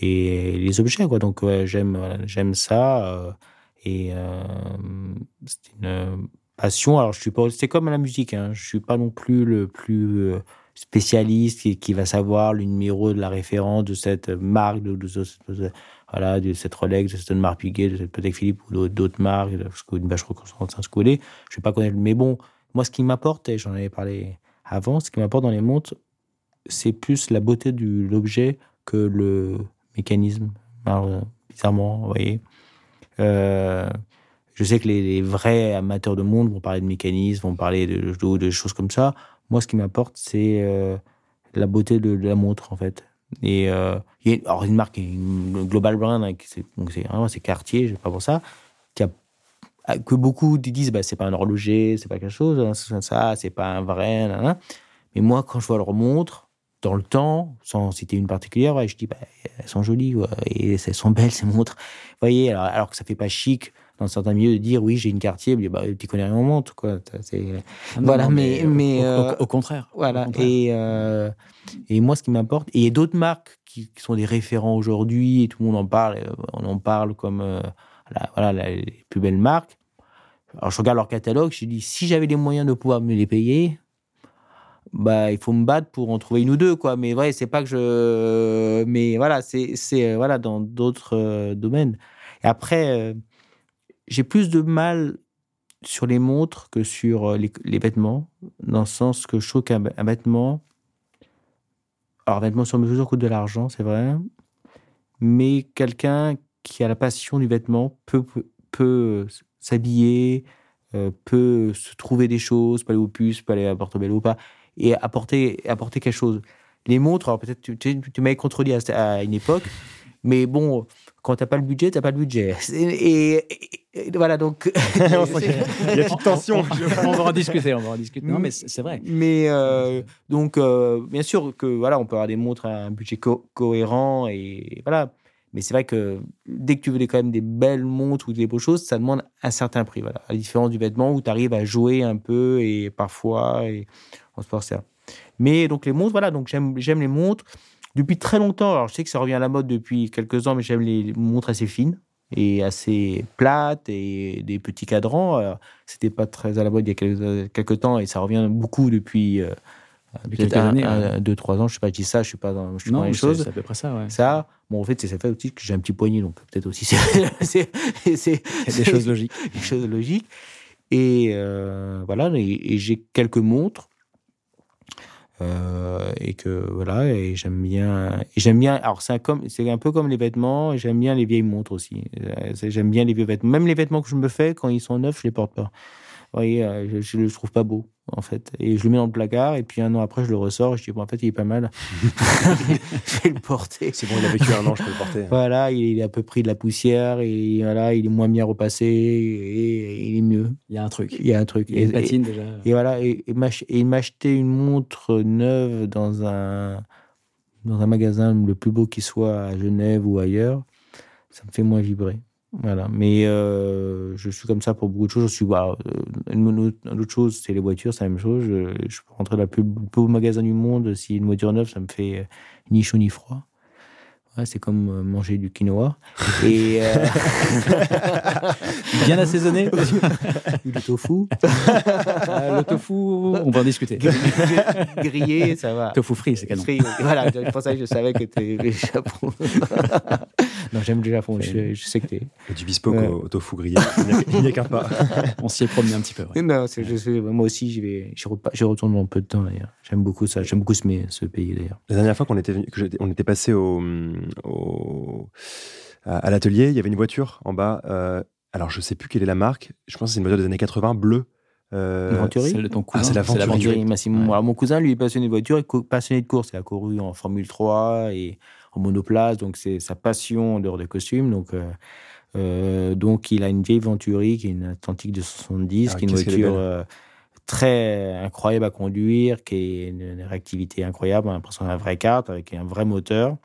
et les objets, quoi. Donc ouais, j'aime, j'aime ça. Et euh, c'est une passion. Alors, je suis pas. C'est comme la musique. Hein. Je suis pas non plus le plus. Euh, spécialiste qui, va savoir le numéro de la référence de cette marque, de, de, voilà, de cette Rolex, de cette marque Piguet, de cette Patek Philippe ou d'autres marques, une bâche reconstruction Je ne vais pas connaître, mais bon, moi, ce qui m'apporte, et j'en avais parlé avant, ce qui m'apporte dans les montres, c'est plus la beauté de l'objet que le mécanisme. bizarrement, vous voyez. Euh, je sais que les, vrais amateurs de montres vont parler de mécanisme, vont parler de, de, choses comme ça. Moi, ce qui m'apporte, c'est euh, la beauté de, la montre, en fait. Et euh, il y a alors une marque, une Global Brand, hein, c'est vraiment c'est Cartier, je sais pas pour ça, qui a, que beaucoup disent bah, c'est pas un horloger, c'est pas quelque chose, hein, ça, c'est pas un vrai. Mais moi, quand je vois leur montre, dans le temps, sans citer une particulière, je dis, bah, elles sont jolies, et elles sont belles, ces montres. Voyez, alors, alors, que ça fait pas chic dans certains milieux de dire, oui, j'ai une quartier, mais bah, tu connais rien en montre, quoi. Ah voilà, mais, mais, au, euh, contraire. Voilà. Et, euh, et moi, ce qui m'importe, et il y a d'autres marques qui, sont des référents aujourd'hui, et tout le monde en parle, euh, on en parle comme, voilà, les plus belles marques. Alors, je regarde leur catalogue, je dis, si j'avais les moyens de pouvoir me les payer, bah il faut me battre pour en trouver une ou deux quoi mais ouais c'est pas que je mais voilà c'est c'est voilà dans d'autres euh, domaines et après j'ai plus de mal sur les montres que sur euh, les, vêtements dans le sens que je trouve qu'un vêtement alors un vêtement sur mesure coûte de l'argent c'est vrai mais quelqu'un qui a la passion du vêtement peut peut, s'habiller peut se trouver des choses, pas aller au puce, pas aller à Portobello, pas et apporter, apporter quelque chose. Les montres, alors peut-être tu, tu, m'avais contrôlé à, une époque, mais bon, quand t'as pas le budget, t'as pas le budget. (laughs) Et, voilà, donc. (laughs) Il y a une tension. On, va en discuter, on va en discuter. Non, mais c'est vrai. Mais euh, donc, euh, bien sûr que voilà, on peut avoir des montres à un budget cohérent et voilà. Mais c'est vrai que dès que tu veux quand même des belles montres ou des beaux choses, ça demande un certain prix. Voilà. À la différence du vêtement où tu arrives à jouer un peu et parfois. Et on se ça. Mais donc les montres, voilà, donc j'aime, j'aime les montres depuis très longtemps. Alors je sais que ça revient à la mode depuis quelques ans, mais j'aime les montres assez fines et assez plates et des petits cadrans. C'était pas très à la mode il y a quelques, temps et ça revient beaucoup depuis. Euh, quelques années, deux, trois ans, je sais pas, je dis ça, je suis pas dans, je suis non, les choses. C'est à peu près ça, ouais. Ça, bon, en fait, c'est ça fait aussi que j'ai un petit poignet, donc peut-être aussi c'est, (laughs) c'est, des choses logiques. (laughs) Des choses logiques. Et euh, voilà, et j'ai quelques montres euh, et que voilà, et j'aime bien. J'aime bien. Alors c'est comme, c'est un peu comme les vêtements. J'aime bien les vieilles montres aussi. Euh, j'aime bien les vieux vêtements. Même les vêtements que je me fais quand ils sont neufs, je les porte pas. Voyez, euh, je, le trouve pas beau en fait. Et je le mets dans le placard, et puis un an après, je le ressors, et je dis, bon, en fait, il est pas mal. (laughs) (laughs) je vais le porter. C'est bon, il a vécu un an, je peux le porter. Voilà, il est un peu pris de la poussière, et voilà, il est moins bien repassé, et, il est mieux. Il y a un truc. Il y a un truc. Il y a une patine déjà. Et voilà, et, il m'a acheté une montre neuve dans un, dans un magasin le plus beau qui soit à Genève ou ailleurs. Ça me fait moins vibrer. Voilà. Mais euh, je suis comme ça pour beaucoup de choses. Je suis, bah, une, autre chose, c'est les voitures, c'est la même chose. Je, je peux rentrer dans le plus beau magasin du monde. Si une voiture neuve, ça me fait ni chaud ni froid c'est comme euh, manger du quinoa. (laughs) Et euh, Bien assaisonné (laughs) Du tofu. (laughs) Le tofu, on va en discuter. Grillé, ça va. Tofu frit, c'est canon. voilà, c'est pour ça que je savais que tu es Japon. (laughs) non, j'aime le Japon, je, sais que tu es. Du bespoke au, tofu grillé, il n'y a qu'un pas. (laughs) on s'y est promené un petit peu. Non, je, moi aussi, j'y vais, j'y retourne dans peu de temps d'ailleurs. J'aime beaucoup ça, j'aime beaucoup ce, ce pays d'ailleurs. La dernière fois qu'on était, que on était passé au à, l'atelier, il y avait une voiture en bas. Euh, alors, je sais plus quelle est la marque. Je pense que c'est une voiture des années 80, bleue. Euh, Celle de ton cousin. Ah, c'est la Venturi. mon cousin, lui, est passionné de voiture et passionné de course. Il a couru en Formule 3 et en monoplace. Donc, c'est sa passion en dehors des costumes. Donc, euh, euh, donc, il a une vieille Venturi qui est une Atlantique de 70, ah, qui est une voiture très incroyable à conduire, qui est une, réactivité incroyable. On a l'impression d'un vrai kart avec un vrai moteur.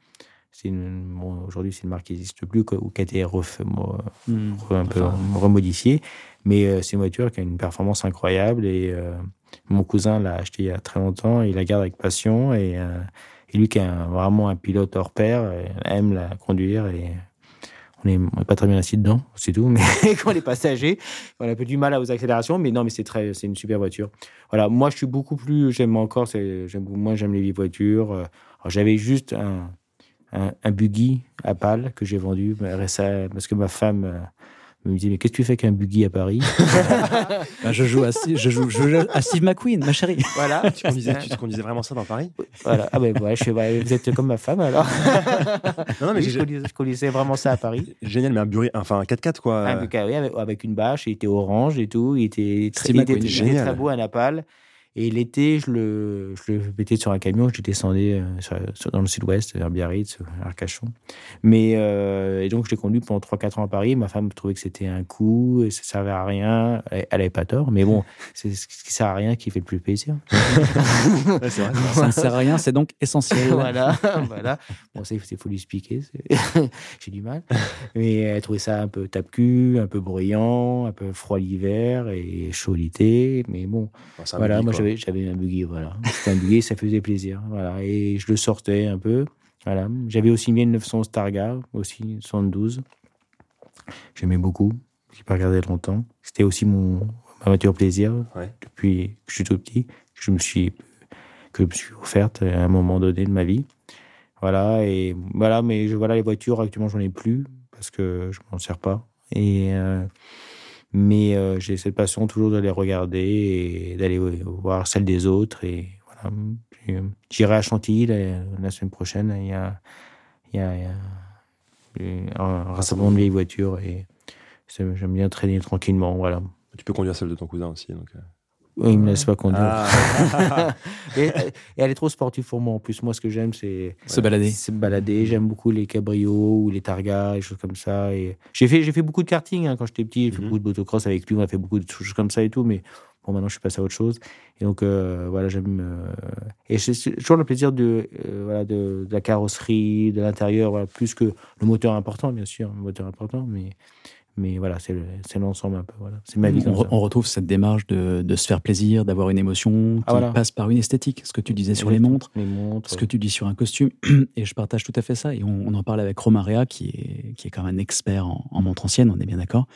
Aujourd'hui, c'est une marque qui n'existe plus ou qui a été hmm. un peu remodifiée. Mais euh, c'est une voiture qui a une performance incroyable. Et euh, mon cousin l'a acheté il y a très longtemps. Il la garde avec passion. Et, euh, lui, qui est vraiment un pilote hors pair, aime la conduire. Et on n'est pas très bien assis dedans, c'est tout. Mais (laughs) quand on est passager, on a un peu du mal aux accélérations. Mais non, mais c'est très, c'est une super voiture. Voilà, moi, je suis beaucoup plus, j'aime encore, moi, j'aime les vieilles voitures. J'avais juste un, un, buggy à pales que j'ai vendu parce que ma femme euh, me disait mais qu'est-ce que tu fais qu'un buggy à Paris (laughs) bah, je joue à je joue, à Steve McQueen ma chérie. Voilà. Tu conduisais, tu conduisais vraiment ça dans Paris? Voilà. Ah ben je, vous êtes comme ma femme alors. Non, non mais je, conduisais, vraiment ça à Paris. Génial mais un buggy enfin un 4x4 quoi. Un oui, avec, une bâche il était orange et tout il était très, il était, très beau à Naples et l'été, je le, je le mettais sur un camion, je descendais euh, dans le sud-ouest, vers Biarritz, Arcachon. Mais, euh, et donc, je l'ai conduit pendant 3-4 ans à Paris. Ma femme trouvait que c'était un coup et ça servait à rien. Elle n'avait pas tort, mais bon, (laughs) c'est ce qui sert à rien qui fait le plus plaisir. (laughs) vrai, ça ne sert à rien, c'est donc essentiel. (laughs) voilà, voilà. Bon, ça, il faut lui expliquer. J'ai du mal. Mais elle trouvait ça un peu tape-cul, un peu bruyant, un peu froid l'hiver et chaud l'été. Mais bon, voilà, moi, j'avais j'avais un buggy, voilà. C'était un buggy, ça faisait plaisir, voilà. Et je le sortais un peu, voilà. J'avais aussi mis une 900 Starga, aussi 72. J'aimais beaucoup, j'ai pas regardé longtemps. C'était aussi mon ma voiture plaisir depuis que je suis tout petit, que je me suis que je me suis offerte à un moment donné de ma vie. Voilà et voilà, mais je, voilà les voitures actuellement j'en ai plus parce que je m'en sers pas et euh, mais euh, j'ai cette passion toujours de les regarder et d'aller voir celles des autres. Et voilà. J'irai à Chantilly la, semaine prochaine. Il y a, il y a, un rassemblement de vieilles voitures et j'aime bien traîner tranquillement. Voilà. Tu peux conduire celle de ton cousin aussi. Donc... Oui, il me laisse pas conduire. Ah. (laughs) et, elle est trop sportive pour moi. En plus, moi, ce que j'aime, c'est se balader. Se balader. J'aime beaucoup les cabriots ou les targas, des choses comme ça. Et j'ai fait, j'ai fait beaucoup de karting hein, quand j'étais petit. J'ai fait mhm. beaucoup de motocross avec lui. On a fait beaucoup de choses comme ça et tout. Mais bon, maintenant, je suis passé à autre chose. Et donc, euh, voilà, j'aime. Euh, et j'ai toujours le plaisir de, euh, voilà, de, la carrosserie, de l'intérieur, voilà, plus que le moteur important, bien sûr, le moteur important, mais mais voilà, c'est l'ensemble un peu. Voilà. C'est ma vie. On, on, retrouve cette démarche de, de se faire plaisir, d'avoir une émotion ah, qui passe par une esthétique. Ce que tu disais sur les montres, les montres, ce que tu dis sur un costume. (clears throat) Et je partage tout à fait ça. Et on, en parle avec Romaria, qui est, qui est quand même un expert en, en montre ancienne, on est bien d'accord.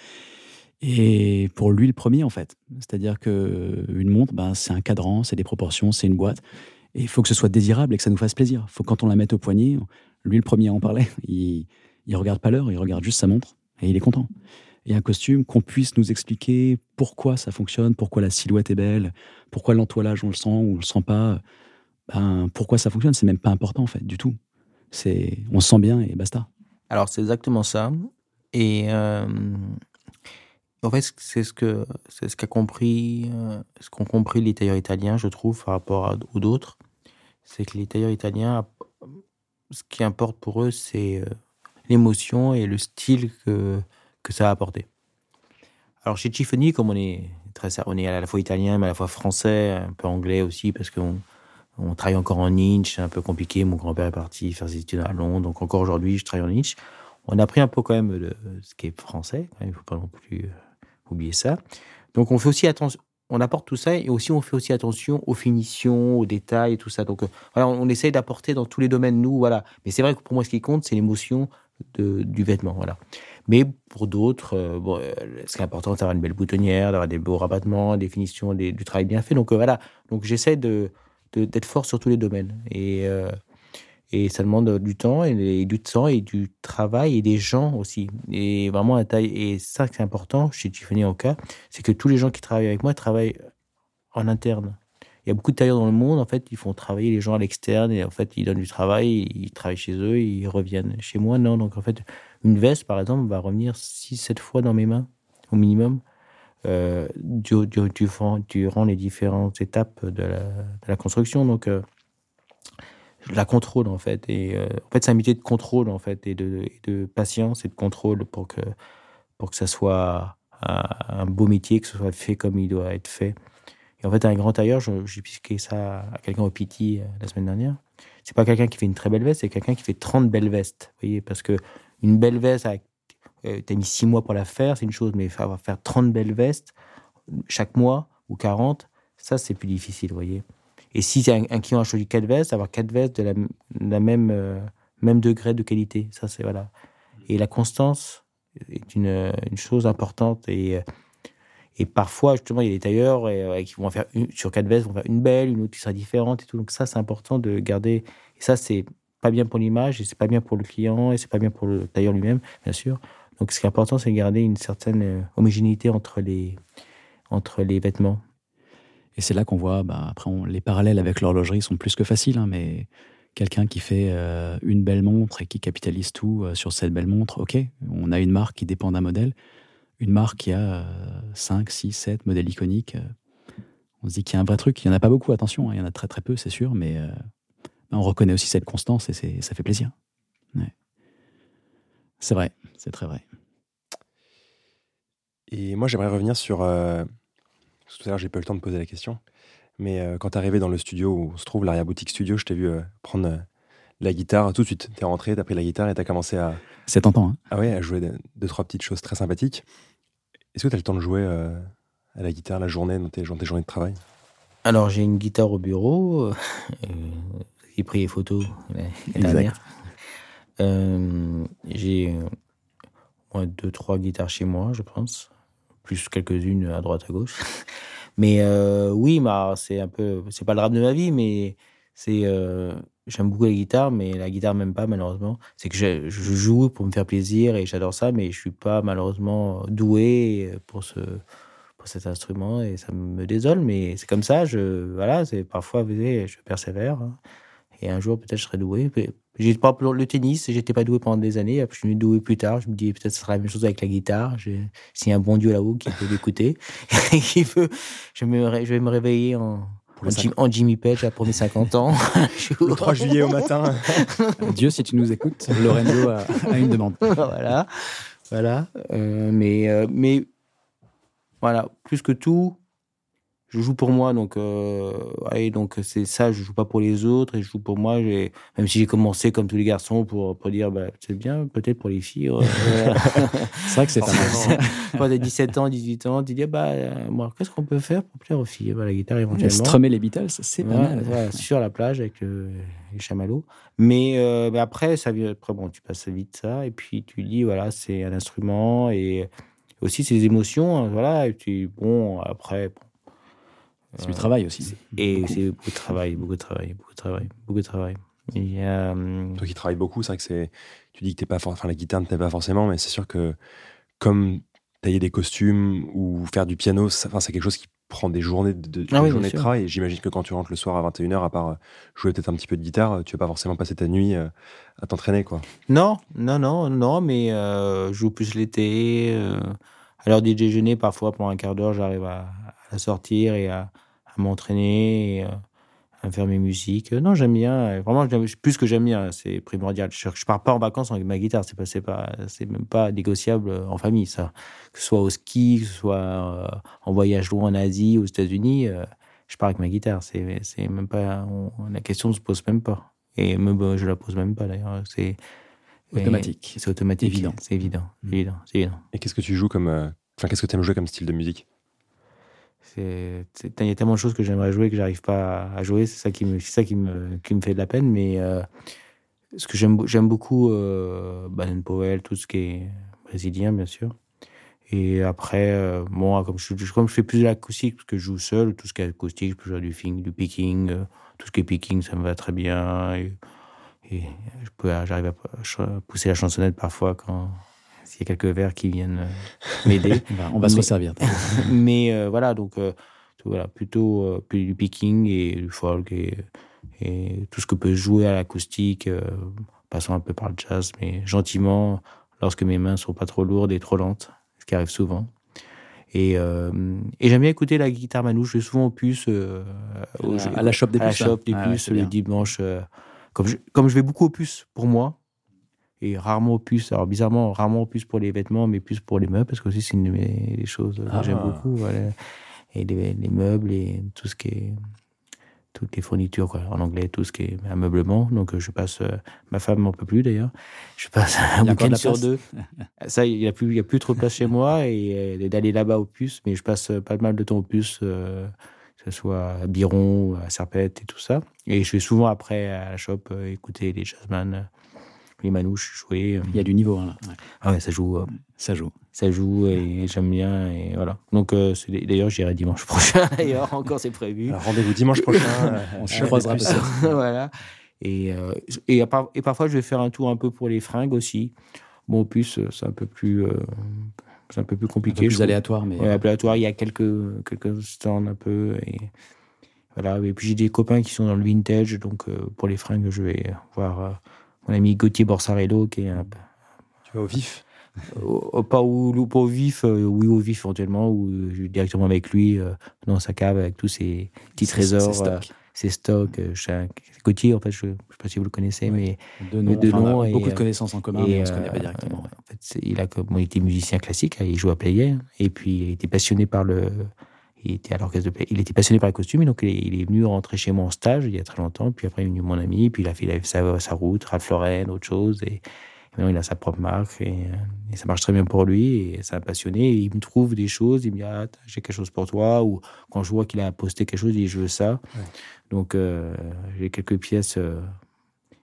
Et pour lui, le premier, en fait. C'est-à-dire qu'une montre, ben, c'est un cadran, c'est des proportions, c'est une boîte. Et il faut que ce soit désirable et que ça nous fasse plaisir. Il faut quand on la mette au poignet, lui, le premier à en parler, (laughs) il, il regarde pas l'heure, il regarde juste sa montre et il est content. Et un costume, qu'on puisse nous expliquer pourquoi ça fonctionne, pourquoi la silhouette est belle, pourquoi l'entoilage on le sent ou on le sent pas, ben, pourquoi ça fonctionne, c'est même pas important en fait du tout. C'est, on se sent bien et basta. Alors c'est exactement ça. Et euh, en fait, c'est ce que c'est ce qu'a compris, euh, ce qu'ont compris les tailleurs italiens, je trouve, par rapport aux d'autres, c'est que les tailleurs italiens, ce qui importe pour eux, c'est euh, l'émotion et le style que, que ça a apporté. Alors chez Tiffany, comme on est très on est à la fois italien mais à la fois français, un peu anglais aussi parce qu'on on travaille encore en inch, c'est un peu compliqué. Mon grand-père est parti faire ses études à Londres, donc encore aujourd'hui je travaille en inch. On a pris un peu quand même de ce qui est français, il ne faut pas non plus euh, oublier ça. Donc on fait aussi attention, on apporte tout ça et aussi on fait aussi attention aux finitions, aux détails et tout ça. Donc euh, voilà, on, on essaye d'apporter dans tous les domaines nous, voilà. Mais c'est vrai que pour moi ce qui compte c'est l'émotion, du vêtement. Voilà. Mais pour d'autres, euh, bon, euh, ce qui est important, c'est d'avoir une belle boutonnière, d'avoir des beaux rabattements, des finitions, du travail bien fait. Donc euh, voilà, donc j'essaie de, d'être fort sur tous les domaines. Et, et ça demande du temps, et, du temps, et du travail, et des gens aussi. Et vraiment, un taille. Et ça, c'est important chez Tiffany cas, c'est que tous les gens qui travaillent avec moi travaillent en interne. Il y a beaucoup de tailleurs dans le monde, en fait, ils font travailler les gens à l'externe et en fait, ils donnent du travail, ils travaillent chez eux, ils reviennent. Chez moi, non. Donc, en fait, une veste, par exemple, va revenir 6-7 fois dans mes mains, au minimum, euh, du, du, durant les différentes étapes de la, construction. Donc, euh, je la contrôle, en fait. Et euh, en fait, c'est un métier de contrôle, en fait, et de, patience et de contrôle pour que, pour que ça soit un beau métier, que ce soit fait comme il doit être fait. Et en fait, un grand tailleur, j'ai piqué ça à quelqu'un au Piti euh, la semaine dernière. C'est pas quelqu'un qui fait une très belle veste, c'est quelqu'un qui fait 30 belles vestes. Vous voyez, parce que une belle veste, euh, tu as mis 6 mois pour la faire, c'est une chose, mais faire, faire 30 belles vestes chaque mois ou 40, ça, c'est plus difficile, vous voyez. Et si un, un client a choisi 4 vestes, avoir 4 vestes de la, même, euh, même degré de qualité, ça, c'est voilà. Et la constance, est une, une chose importante et et parfois, justement, il y a des tailleurs et, qui vont faire sur quatre vestes, vont faire une belle, une autre qui sera différente et tout. Donc ça, c'est important de garder. Et ça, c'est pas bien pour l'image et c'est pas bien pour le client et c'est pas bien pour le tailleur lui-même, bien sûr. Donc ce qui est important, c'est de garder une certaine homogénéité entre les, entre les vêtements. Et c'est là qu'on voit, bah, après, les parallèles avec l'horlogerie sont plus que faciles, hein, mais quelqu'un qui fait euh, une belle montre et qui capitalise tout euh, sur cette belle montre, ok, on a une marque qui dépend d'un modèle, une marque qui a 5, 6, 7 modèles iconiques. Euh, on se dit qu'il y a un vrai truc. Il n'y en a pas beaucoup, attention, hein, il y en a très très peu, c'est sûr, mais on reconnaît aussi cette constance et ça fait plaisir. C'est vrai, c'est très vrai. Et moi, j'aimerais revenir sur tout à l'heure, j'ai pas eu le temps de poser la question. Mais euh, quand tu es arrivé dans le studio où se trouve l'arrière-boutique studio, je t'ai vu euh, prendre euh, la guitare tout de suite. Tu es rentré, tu as pris la guitare et tu as commencé à. C'est tentant, hein Ah ouais, à jouer deux, trois petites choses très sympathiques. Est-ce que tu as le temps de jouer à la guitare la journée, dans tes, tes journées de travail? Alors, j'ai une guitare au bureau. j'ai pris les photos la j'ai deux, trois guitares chez moi, je pense plus quelques-unes à droite à gauche. (laughs) Mais euh, oui, bah, c'est un peu, c'est pas le rap de ma vie, mais c'est, euh, j'aime beaucoup la guitare, mais la guitare même pas malheureusement. C'est que je, joue pour me faire plaisir et j'adore ça, mais je suis pas malheureusement doué pour ce, pour cet instrument et ça me désole, mais c'est comme ça. Je, voilà, c'est parfois, je persévère. Hein. Et un jour, peut-être, je serai doué. J'ai pas le tennis, j'étais pas doué pendant des années. Après, je suis doué plus tard. Je me dis peut-être ce sera la même chose avec la guitare. S'il y a un bon dieu là-haut qui peut l'écouter, (laughs) qui veut, je, me, je vais me réveiller en, en, Jimmy Page pour mes 50 ans. (laughs) le 3 juillet au matin. (laughs) Dieu, si tu nous écoutes, Lorenzo a, a une demande. (laughs) voilà, voilà. Euh, mais, euh, mais voilà, plus que tout, je joue pour moi, donc euh, donc c'est ça. Je joue pas pour les autres et je joue pour moi. Même si j'ai commencé comme tous les garçons pour, pour dire, bah, c'est bien, peut-être pour les filles. (laughs) c'est vrai que c'est pas mal. Quand t'as 17 ans, 18 ans, tu dis, bah, euh, moi, qu'est-ce qu'on peut faire pour plaire aux filles? Bah, La guitare éventuellement. Strummer les Beatles, c'est pas mal. sur la plage avec les chamallows. Mais, euh, mais, après, ça vient. Après, bon, tu passes vite ça et puis tu dis, voilà, c'est un instrument et aussi des émotions. Hein, voilà, et puis bon, après. Bon, c'est du travail aussi. Et c'est beaucoup de travail, beaucoup de travail, beaucoup de travail, beaucoup de travail. Euh... Toi qui travailles beaucoup, c'est vrai que c'est. Tu dis que t'es pas, enfin la guitare ne t'aide pas forcément, mais c'est sûr que comme tailler des costumes ou faire du piano, enfin c'est quelque chose qui prend des journées de, ah journées de travail. Et j'imagine que quand tu rentres le soir à 21h, à part euh, jouer peut-être un petit peu de guitare, tu vas pas forcément passer ta nuit euh, à t'entraîner, quoi. Non, non, non, non, mais euh, je joue plus l'été. à l'heure du déjeuner, parfois, pendant un quart d'heure, j'arrive à, à sortir et à, m'entraîner et euh, à faire mes musiques. Non, j'aime bien. Vraiment, plus que j'aime bien, c'est primordial. Je, je pars pas en vacances avec ma guitare. C'est pas, c'est pas, c'est même pas négociable en famille, ça. Que ce soit au ski, que ce soit euh, en voyage loin en Asie, aux États-Unis, euh, je pars avec ma guitare. C'est, c'est même pas, la question ne se pose même pas. Et même, je la pose même pas d'ailleurs. C'est automatique. C'est automatique. Évident. C'est évident. Mmh. évident. C'est évident. Et qu'est-ce que tu joues comme, enfin, qu'est-ce que tu aimes jouer comme style de musique? Il y a tellement de choses que j'aimerais jouer que j'arrive pas à jouer. C'est ça qui me, ça qui me, qui me fait de la peine. Mais euh, ce que j'aime, j'aime beaucoup euh, Baden Powell, tout ce qui est brésilien, bien sûr. Et après, euh, moi, comme je, fais plus de l'acoustique, parce que je joue seul, tout ce qui est acoustique, je peux jouer du, fing, du picking, euh, tout ce qui est picking, ça me va très bien. Et, j'arrive à pousser la chansonnette parfois quand, s'il y a quelques verres qui viennent euh, m'aider. (laughs) on va se resservir. (laughs) mais euh, voilà, donc euh, voilà, plutôt du picking et du folk et, et, tout ce que peut jouer à l'acoustique, passant un peu par le jazz, mais gentiment, lorsque mes mains sont pas trop lourdes et trop lentes, ce qui arrive souvent. Et, et j'aime bien écouter la guitare manouche. Je vais souvent au puces. à la shop des puces. À la shop des puces le dimanche. comme, je, comme je vais beaucoup aux puces pour moi, et rarement plus, alors bizarrement, rarement plus pour les vêtements, mais plus pour les meubles, parce que aussi c'est une des choses que j'aime ah. beaucoup. Voilà. Et les, les, meubles et tout ce qui est toutes les fournitures, quoi. En anglais, tout ce qui est ameublement. Donc, je passe, euh, ma femme m'en peut plus d'ailleurs. Je passe (laughs) un week-end sur deux. Ça, il n'y a plus, il y a plus trop de place chez moi et, euh, d'aller là-bas au puce, mais je passe pas mal de temps au puce, euh, que ce soit à Biron, à Serpette et tout ça. Et je vais souvent après à la shop écouter les jazzman les manouches jouer. Il y a du niveau, hein, là. Ah ouais, ça joue. ça joue. Ça joue et j'aime bien. Et voilà. Donc, d'ailleurs, j'irai dimanche (laughs) prochain, d'ailleurs, encore c'est prévu. Rendez-vous dimanche prochain. (laughs) on se croisera (laughs) voilà. Et, et, et, parfois, je vais faire un tour un peu pour les fringues aussi. Bon, plus, c'est un peu plus c'est un peu plus compliqué. Un peu plus aléatoire, mais. aléatoire. Il y a quelques, quelques stands un peu. Et, voilà. et puis j'ai des copains qui sont dans le vintage, donc euh, pour les fringues, je vais voir euh, mon ami Gauthier Borsarello qui est un. Tu vas au vif pas, au, pas au vif, euh, oui au vif éventuellement, ou directement avec lui dans sa cave avec tous ses petits trésors ses stocks. Euh, Gauthier, en fait, je ne sais pas si vous le connaissez, mais de nom. Nom et, beaucoup de connaissances en commun, mais on ne se connaît pas euh, directement. En fait, il a bon, il était musicien classique, il joue à Player, et puis il était passionné par le. Il était à l'orchestre de Il était passionné par les costumes, et donc il est, venu rentrer chez moi en stage il y a très longtemps. Puis après, il est venu mon ami, puis il a fait, sa, sa, route, Ralph Lauren, autre chose. Et, maintenant, il a sa propre marque et, ça marche très bien pour lui et ça m'a passionné. il me trouve des choses, il me dit ah, j'ai quelque chose pour toi ou quand je vois qu'il a posté quelque chose, il dit je veux ça. Donc euh, j'ai quelques pièces euh,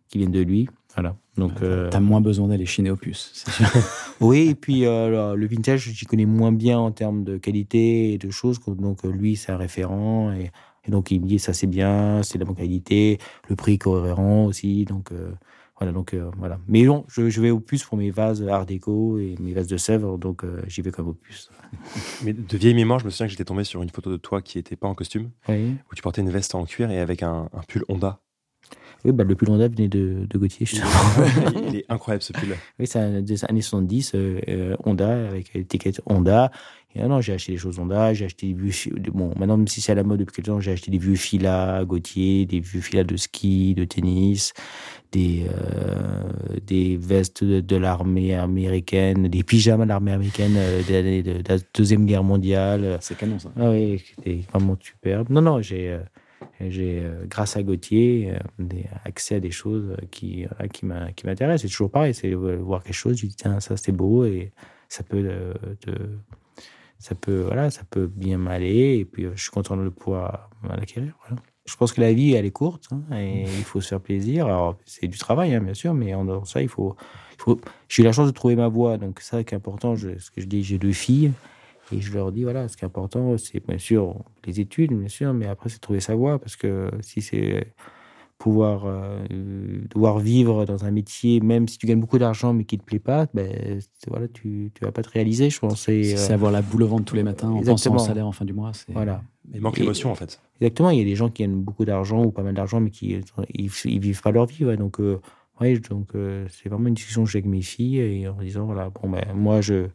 qui viennent de lui. Voilà. Donc euh, t'as moins besoin d'aller chiner puces, c'est sûr. (laughs) oui, et puis le vintage, j'y connais moins bien en termes de qualité et de choses. Donc lui, c'est un référent et, et, donc il me dit ça c'est bien, c'est de la bonne qualité, le prix cohérent aussi. Donc voilà, donc euh, voilà. Mais non, je, je, vais au plus pour mes vases art déco et mes vases de Sèvres, donc euh, j'y vais comme au plus. (laughs) Mais de vieille mémoire, je me souviens que j'étais tombé sur une photo de toi qui n'était pas en costume, où tu portais une veste en cuir et avec un, un pull Honda. Oui, bah, le pull Honda venait de, de Gauthier, Il est (laughs) (laughs) incroyable ce pull. Oui, c'est des années 70, euh, Honda, avec l'étiquette Honda. Et non, j'ai acheté des choses Honda, j'ai acheté des vieux. Bon, maintenant, même si c'est à la mode depuis quelques temps, j'ai acheté des vieux filas Gauthier, des vieux filas de ski, de tennis, des, euh, des vestes de, l'armée américaine, des pyjamas de l'armée américaine euh, de, la Deuxième Guerre mondiale. C'est canon, ça. Ah oui, c'était vraiment superbe. Non, non, j'ai, euh, j'ai grâce à Gauthier, des, accès à des choses qui, qui, m'intéressent. C'est toujours pareil, c'est voir quelque chose, je dis, tiens, ça c'est beau et ça peut te ça peut voilà ça peut bien m'aller et puis je suis content de le pouvoir l'acquérir voilà je pense que la vie, elle est courte hein, et il faut se faire plaisir. Alors, c'est du travail, hein, bien sûr, mais en dehors de ça, il faut. Il faut... J'ai eu la chance de trouver ma voie, donc ça qui est important. Je, ce que je dis, j'ai deux filles et je leur dis voilà, ce qui est important, c'est bien sûr les études, bien sûr, mais après, c'est trouver sa voie parce que si c'est pouvoir euh, devoir vivre dans un métier, même si tu gagnes beaucoup d'argent mais qui ne te plaît pas, ben, voilà, tu ne vas pas te réaliser, je pense. C'est euh, avoir la boule au ventre tous les matins en pensant au salaire en fin du mois. Voilà. Il manque l'émotion, en fait. Exactement. Il y a des gens qui gagnent beaucoup d'argent ou pas mal d'argent, mais qui ils, vivent pas leur vie. Ouais. Donc, euh, ouais, donc c'est vraiment une discussion que j'ai avec mes filles et en disant voilà, bon, ben, moi, je,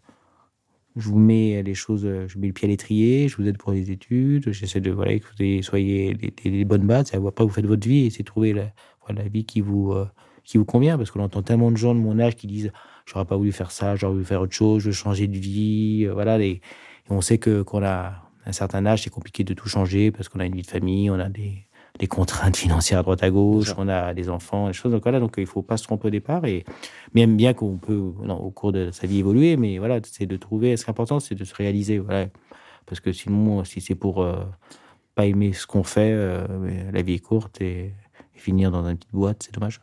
je vous mets les choses, je mets le pied à l'étrier, je vous aide pour les études, j'essaie de, voilà, que vous soyez les, bonnes bases, pas vous faites votre vie, et c'est trouver la, vie qui vous, euh, qui vous convient, parce qu'on entend tellement de gens de mon âge qui disent, j'aurais pas voulu faire ça, j'aurais voulu faire autre chose, je veux changer de vie, euh, voilà, et on sait que qu'on a un certain âge, c'est compliqué de tout changer, parce qu'on a une vie de famille, on a des, des contraintes financières à droite à gauche, on a des enfants, des choses. Donc voilà, donc il faut pas se tromper au départ. Et même bien qu'on peut, au cours de sa vie évoluer, mais voilà, c'est de trouver. Ce qui est important, c'est de se réaliser. Voilà, parce que sinon, si c'est pour euh, pas aimer ce qu'on fait, euh, la vie est courte et, finir dans une petite boîte, c'est dommage.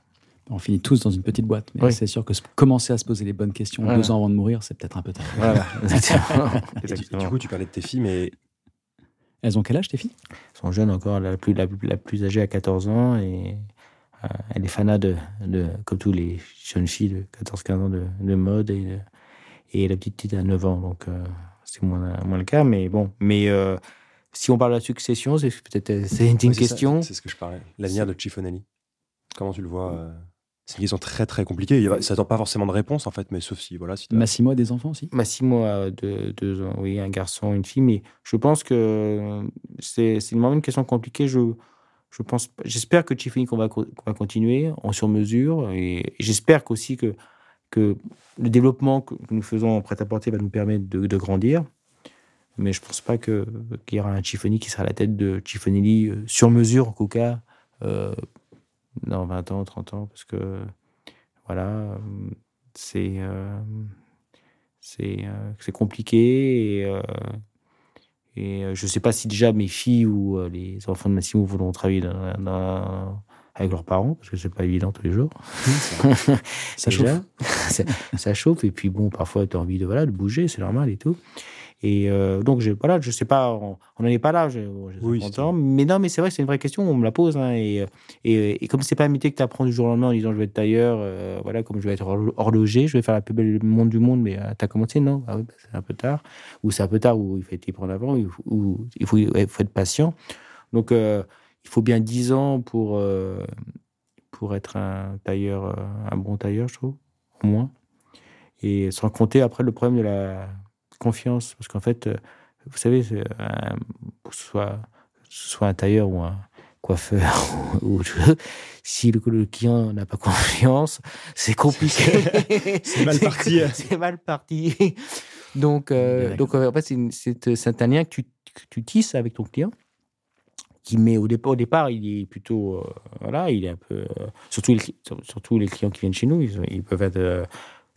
On finit tous dans une petite boîte, mais c'est sûr que commencer à se poser les bonnes questions deux ans avant de mourir, c'est peut-être un peu tard. Voilà, (laughs) du coup, tu parlais de tes filles, mais elles ont quel âge, tes filles? Elles sont jeunes encore. La plus, la, plus âgée a 14 ans et euh, elle est fanat de, de, comme tous les jeunes filles de 14-15 ans de, de mode et, et la petite petite a 9 ans. Donc, euh, c'est moins, moins le cas. Mais bon, mais euh, si on parle de la succession, c'est peut-être c'est une question. C'est ce que je parlais. L'avenir de Chiffonelli. Comment tu le vois c'est une question très très compliquée. Ça n'a pas forcément de réponse en fait, mais sauf si voilà. Si Massimo a des enfants aussi? Massimo a deux, deux, oui, un garçon, une fille, mais je pense que c'est vraiment une question compliquée. Je je pense, j'espère que Tiffany qu'on va, va continuer en sur mesure et j'espère qu'aussi que que le développement que nous faisons en prêt-à-porter va nous permettre de, de, grandir. Mais je ne pense pas qu'il y aura un Tiffany qui sera à la tête de Tiffany euh, sur mesure, en tout cas, euh, dans 20 ans, 30 ans, parce que voilà, c'est euh, c'est euh, compliqué et, euh, et je ne sais pas si déjà mes filles ou les enfants de Massimo voudront travailler dans, avec leurs parents, parce que c'est pas évident tous les jours. (laughs) ça chauffe. (laughs) ça chauffe, et puis bon, parfois tu as envie de, voilà, de bouger, c'est normal et tout. Et euh, donc, je, voilà, je sais pas, on n'en est pas là, je, oui, mais non, mais c'est vrai que c'est une vraie question, on me la pose. Hein, et, et, et, comme c'est pas un métier que tu apprends du jour au lendemain en disant je vais être tailleur, euh, voilà, comme je vais être horloger, je vais faire la plus belle monde du monde, mais euh, tu as commencé, non? Ah oui, bah, C'est un peu tard. Ou c'est un peu tard, ou il faut être en avant, ou il faut, il faut être patient. Donc, il faut bien 10 ans pour, pour être un tailleur, un bon tailleur, je trouve, au moins. Et sans compter après le problème de la confiance. Parce qu'en fait, euh, vous savez, que ce soit, soit un tailleur ou un coiffeur, (laughs) ou, si le, client n'a pas confiance, c'est compliqué. c'est mal (laughs) parti. (laughs) c'est mal parti. Donc, euh, donc en fait, c'est un lien que tu, tu, tisses avec ton client qui met au départ, au départ il est plutôt euh, voilà il est un peu surtout les, surtout les clients qui viennent chez nous ils, peuvent être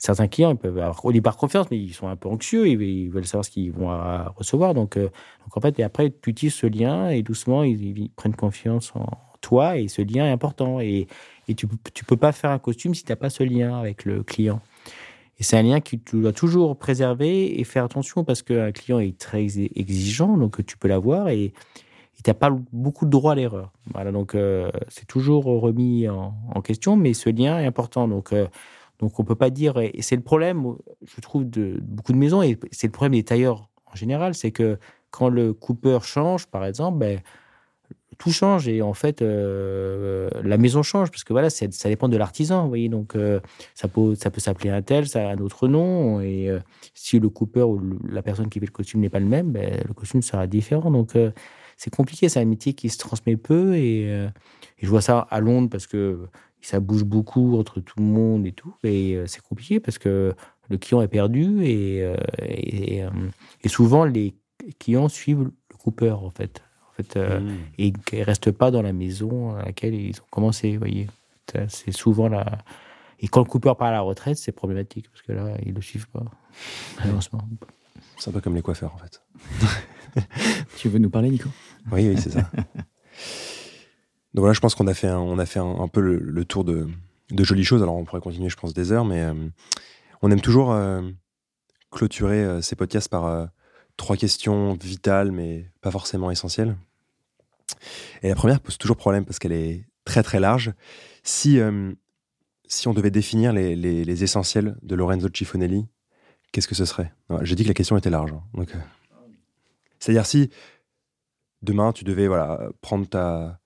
certains clients ils peuvent avoir au départ confiance, mais ils sont un peu anxieux, ils, veulent savoir ce qu'ils vont recevoir. Donc, euh, donc en fait, et après, tu tisses ce lien et doucement, ils, prennent confiance en toi et ce lien est important. Et, et tu ne peux pas faire un costume si tu n'as pas ce lien avec le client. Et c'est un lien que tu dois toujours préserver et faire attention parce qu'un client est très exigeant, donc tu peux l'avoir et tu n'as pas beaucoup de droit à l'erreur. Voilà, donc euh, c'est toujours remis en, question, mais ce lien est important. Donc, euh, donc on peut pas dire, et c'est le problème, je trouve, de beaucoup de maisons, et c'est le problème des tailleurs en général, c'est que quand le coupeur change, par exemple, ben, tout change et en fait euh, la maison change parce que voilà ça dépend de l'artisan vous voyez donc euh, ça peut ça peut s'appeler un tel ça a un autre nom et euh, si le coupeur ou la personne qui fait le costume n'est pas le même ben, le costume sera différent donc c'est compliqué c'est un métier qui se transmet peu et, et, je vois ça à Londres parce que ça bouge beaucoup entre tout le monde et tout. Et euh, c'est compliqué parce que le client est perdu et, euh, euh, et, souvent les clients suivent le coupeur en fait. En fait mmh. Et ils ne restent pas dans la maison à laquelle ils ont commencé. Vous voyez, c'est souvent la. Et quand le coupeur part à la retraite, c'est problématique parce que là, ils ne le suivent pas, C'est un peu comme les coiffeurs en fait. (laughs) tu veux nous parler, Nico? Oui, oui, c'est ça. (laughs) Donc voilà, je pense qu'on a fait un, on a fait un, peu le, tour de, de, jolies choses. Alors on pourrait continuer, je pense, des heures, mais euh, on aime toujours euh, clôturer euh, ces podcasts par trois questions vitales, mais pas forcément essentielles. Et la première pose toujours problème parce qu'elle est très très large. Si, si on devait définir les, les, essentiels de Lorenzo Cifonelli, qu'est-ce que ce serait? J'ai dit que la question était large. Hein. donc, c'est-à-dire si demain tu devais voilà prendre ta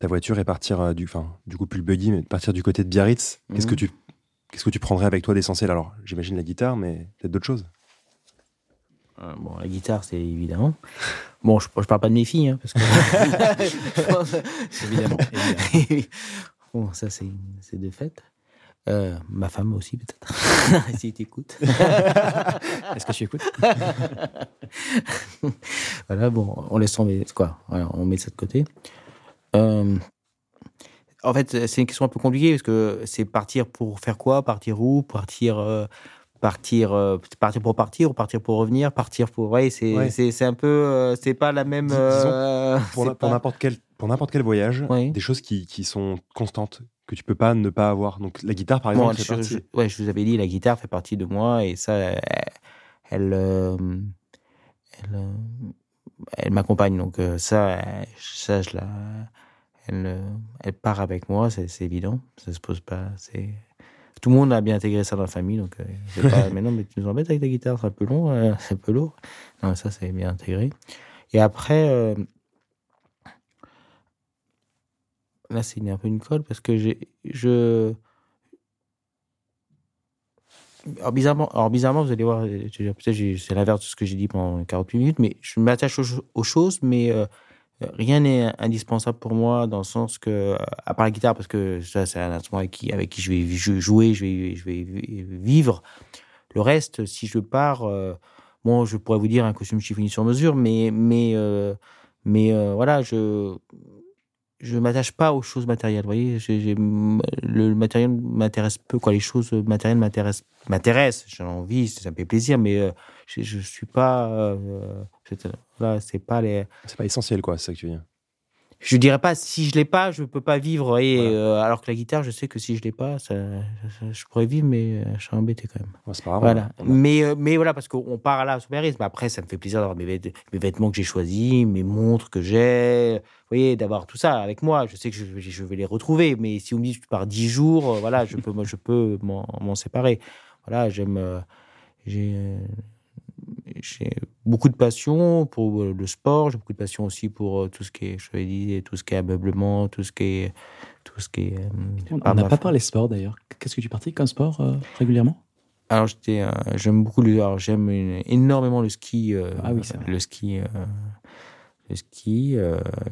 ta voiture et partir euh, du, enfin, du coup plus le buggy, mais partir du côté de Biarritz, qu'est-ce que mhm. tu, qu'est-ce que tu prendrais avec toi d'essentiel? Alors, j'imagine la guitare, mais peut-être d'autres choses. Euh, bon, la guitare, c'est évidemment. Bon, je, je parle pas de mes filles, hein, parce que. (laughs) (laughs) évidemment. bon, ça, c'est, c'est de fait. Euh, ma femme aussi, peut-être. (laughs) si tu écoutes. (laughs) Est-ce que tu écoutes? (laughs) Voilà, bon, on laisse tomber. Quoi? On met ça de côté. Euh, en fait, c'est une question un peu compliquée parce que c'est partir pour faire quoi? Partir où? Partir. Euh, partir euh, partir pour partir ou partir pour revenir? Partir pour ouais c'est c'est un peu c'est pas la même pour n'importe quel pour n'importe quel voyage des choses qui, qui sont constantes que tu peux pas ne pas avoir donc la guitare par exemple je, ouais je vous avais dit la guitare fait partie de moi et ça elle, elle, elle m'accompagne donc ça ça je la elle, euh, elle part avec moi, c'est évident. Ça se pose pas. C'est tout le monde a bien intégré ça dans la famille, donc euh, pas, (laughs) mais non, mais tu nous embêtes avec ta guitare, c'est un peu long, euh, c'est un peu lourd. Non, ça c'est bien intégré. Et après, là c'est un peu une colle parce que j'ai, je, alors bizarrement, alors bizarrement, vous allez voir, peut-être c'est l'inverse de ce que j'ai dit pendant 48 minutes, mais je m'attache aux, choses, mais rien n'est indispensable pour moi dans le sens que, à part la guitare, parce que ça, c'est un instrument avec qui, avec qui je vais jouer, je vais, je vais vivre. Le reste, si je pars, euh, bon, je pourrais vous dire un costume chiffonné sur mesure, mais, mais, euh, mais euh, voilà, je je m'attache pas aux choses matérielles. Voyez, le matériel m'intéresse peu. Quoi, les choses matérielles m'intéressent, m'intéressent. J'ai envie, ça me fait plaisir, mais je, je suis pas. là, c'est pas les. C'est pas essentiel, quoi. C'est ça que tu veux dire. Je dirais pas si je l'ai pas, je peux pas vivre. Et euh, alors que la guitare, je sais que si je l'ai pas, ça, je pourrais vivre, mais euh, je serais embêté quand même. c'est pas grave. Voilà. Mais euh, mais voilà, parce qu'on part là Mais Après, ça me fait plaisir d'avoir mes, vêtements que j'ai choisis, mes montres que j'ai. Vous voyez, d'avoir tout ça avec moi. Je sais que je, je, vais les retrouver, mais si on me dit que tu pars dix jours, voilà, je peux, moi, je peux m'en séparer. Voilà, j'aime. j'ai j'ai beaucoup de passion pour euh, le sport, j'ai beaucoup de passion aussi pour euh, tout ce qui est, je dit, tout ce qui est ameublement, tout ce qui est, tout ce qui est. Euh, on n'a pas parlé sport d'ailleurs. Qu'est-ce que tu pratiques comme sport régulièrement? Alors j'étais, j'aime beaucoup le, alors j'aime énormément le ski. ah oui, le ski. le ski,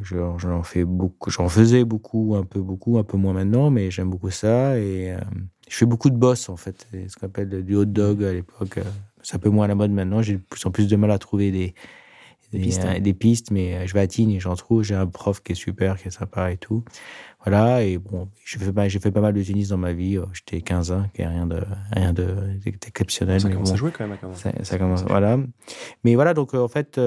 j'en fais beaucoup, j'en faisais beaucoup, un peu beaucoup, un peu moins maintenant, mais j'aime beaucoup ça et je fais beaucoup de boss en fait, ce qu'on appelle du hot dog à l'époque. C'est un peu moins à la mode maintenant. J'ai de plus en plus de mal à trouver des, des, pistes, euh, des pistes, mais euh, je vais à Tignes et j'en trouve. J'ai un prof qui est super, qui est sympa et tout. Voilà, et bon, j'ai fait, j'ai fait pas mal de tennis dans ma vie. Euh, j'étais 15 ans, qui est rien de, rien de, d'exceptionnel. Ça commence à jouer quand même, quand même. Ça, commence, voilà. Mais voilà, donc en fait,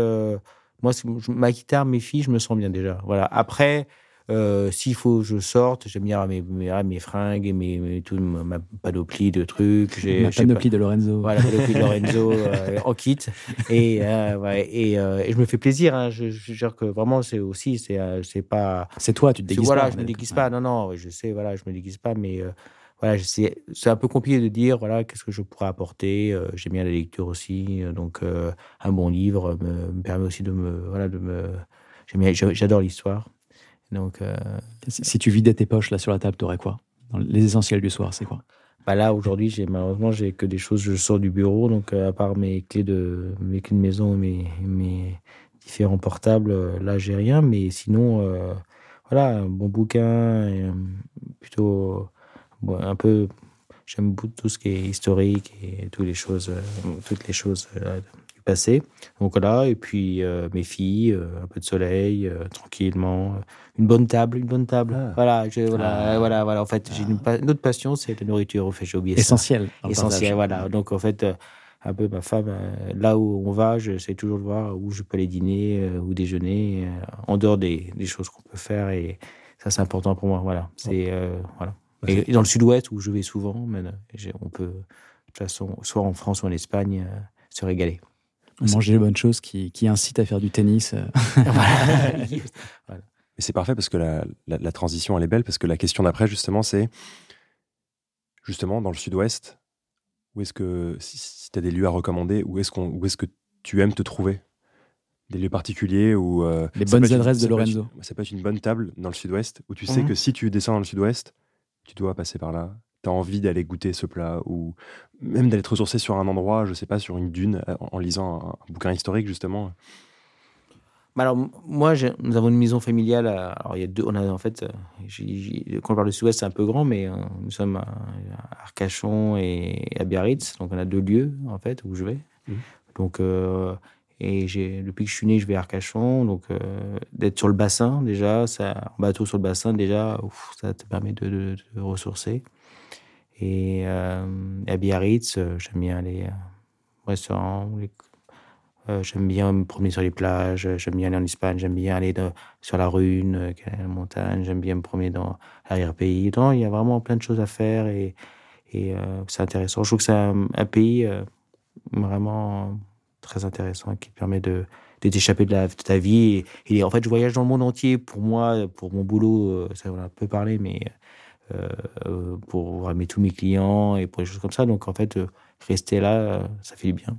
moi, ma guitare, mes filles, je me sens bien déjà. Voilà. Après, euh, s'il faut que je sorte, j'aime bien mes, mes, mes, fringues et mes, tout, ma panoplie de trucs. Ma panoplie de Lorenzo. Voilà, panoplie de Lorenzo euh, en kit. Et, euh, ouais, et, et, je me fais plaisir. Hein. Je, je jure que vraiment, c'est aussi, c'est, c'est pas. C'est toi, tu te déguises voilà, pas. Voilà, je me déguise pas. Non, non, je sais, voilà, je me déguise pas, mais. voilà, c'est, c'est un peu compliqué de dire voilà qu'est-ce que je pourrais apporter. j'aime bien la lecture aussi, donc un bon livre me, me, permet aussi de me voilà de me j'adore l'histoire donc, euh, si, tu vidais tes poches là sur la table, tu aurais quoi Les essentiels du soir, c'est quoi? Bah là aujourd'hui j'ai malheureusement j'ai que des choses je sors du bureau donc euh, à part mes clés de mes clés de maison mes mes différents portables euh, là j'ai rien mais sinon voilà un bon bouquin plutôt un peu j'aime beaucoup tout ce qui est historique et toutes les choses toutes les choses passé. Donc voilà, et puis euh, mes filles, euh, un peu de soleil, euh, tranquillement, une bonne table, une bonne table. Ah. Voilà, je, voilà, ah. voilà, voilà. En fait, j'ai une, autre passion, c'est la nourriture. Fait, j'ai oublié Essentiel. Essentiel, voilà. Donc en fait, un peu ma femme, là où on va, j'essaie toujours de voir où je peux aller dîner ou déjeuner, en dehors des, des choses qu'on peut faire. Et ça, c'est important pour moi. Voilà. C'est voilà. Et, dans le Sud-Ouest où je vais souvent, on peut de toute façon, soit en France ou en Espagne, se régaler. Manger les bonnes choses qui, qui incitent à faire du tennis. Euh. (laughs) voilà. Mais c'est parfait parce que la, la, transition, elle est belle, parce que la question d'après, justement, c'est justement dans le sud-ouest, où est-ce que, si, tu as des lieux à recommander, où est-ce, qu'on, où est-ce que tu aimes te trouver? Des lieux particuliers ou euh, Les bonnes adresses de Lorenzo. ça peut être une bonne table dans le sud-ouest, où tu sais mhm. que si tu descends dans le sud-ouest, tu dois passer par là tu as envie d'aller goûter ce plat ou même d'aller te ressourcer sur un endroit, je sais pas, sur une dune, euh, en, lisant un, bouquin historique justement? Bah alors moi, nous avons une maison familiale. Alors il y a deux. On a en fait, euh, quand on parle de Sud-Ouest, c'est un peu grand, mais euh, nous sommes à Arcachon et à Biarritz, donc on a deux lieux en fait où je vais. Mmh. Donc et depuis que je suis né, je vais à Arcachon, donc d'être sur le bassin déjà, ça, en bateau sur le bassin déjà, ça te permet de, ressourcer. Et euh, à Biarritz, euh, j'aime bien aller au restaurant. Euh, j'aime bien me promener sur les plages. J'aime bien aller en Espagne. J'aime bien aller sur la Rune, la montagne. J'aime bien me promener dans l'arrière-pays. Il y a vraiment plein de choses à faire et c'est intéressant. Je trouve que c'est un, pays vraiment très intéressant qui te permet de, de t'échapper de, ta vie. Et, en fait, je voyage dans le monde entier. Pour moi, pour mon boulot, ça on a un peu parlé, mais euh, pour ramener tous mes clients et pour des choses comme ça. Donc en fait, euh, rester là, euh, ça fait du bien.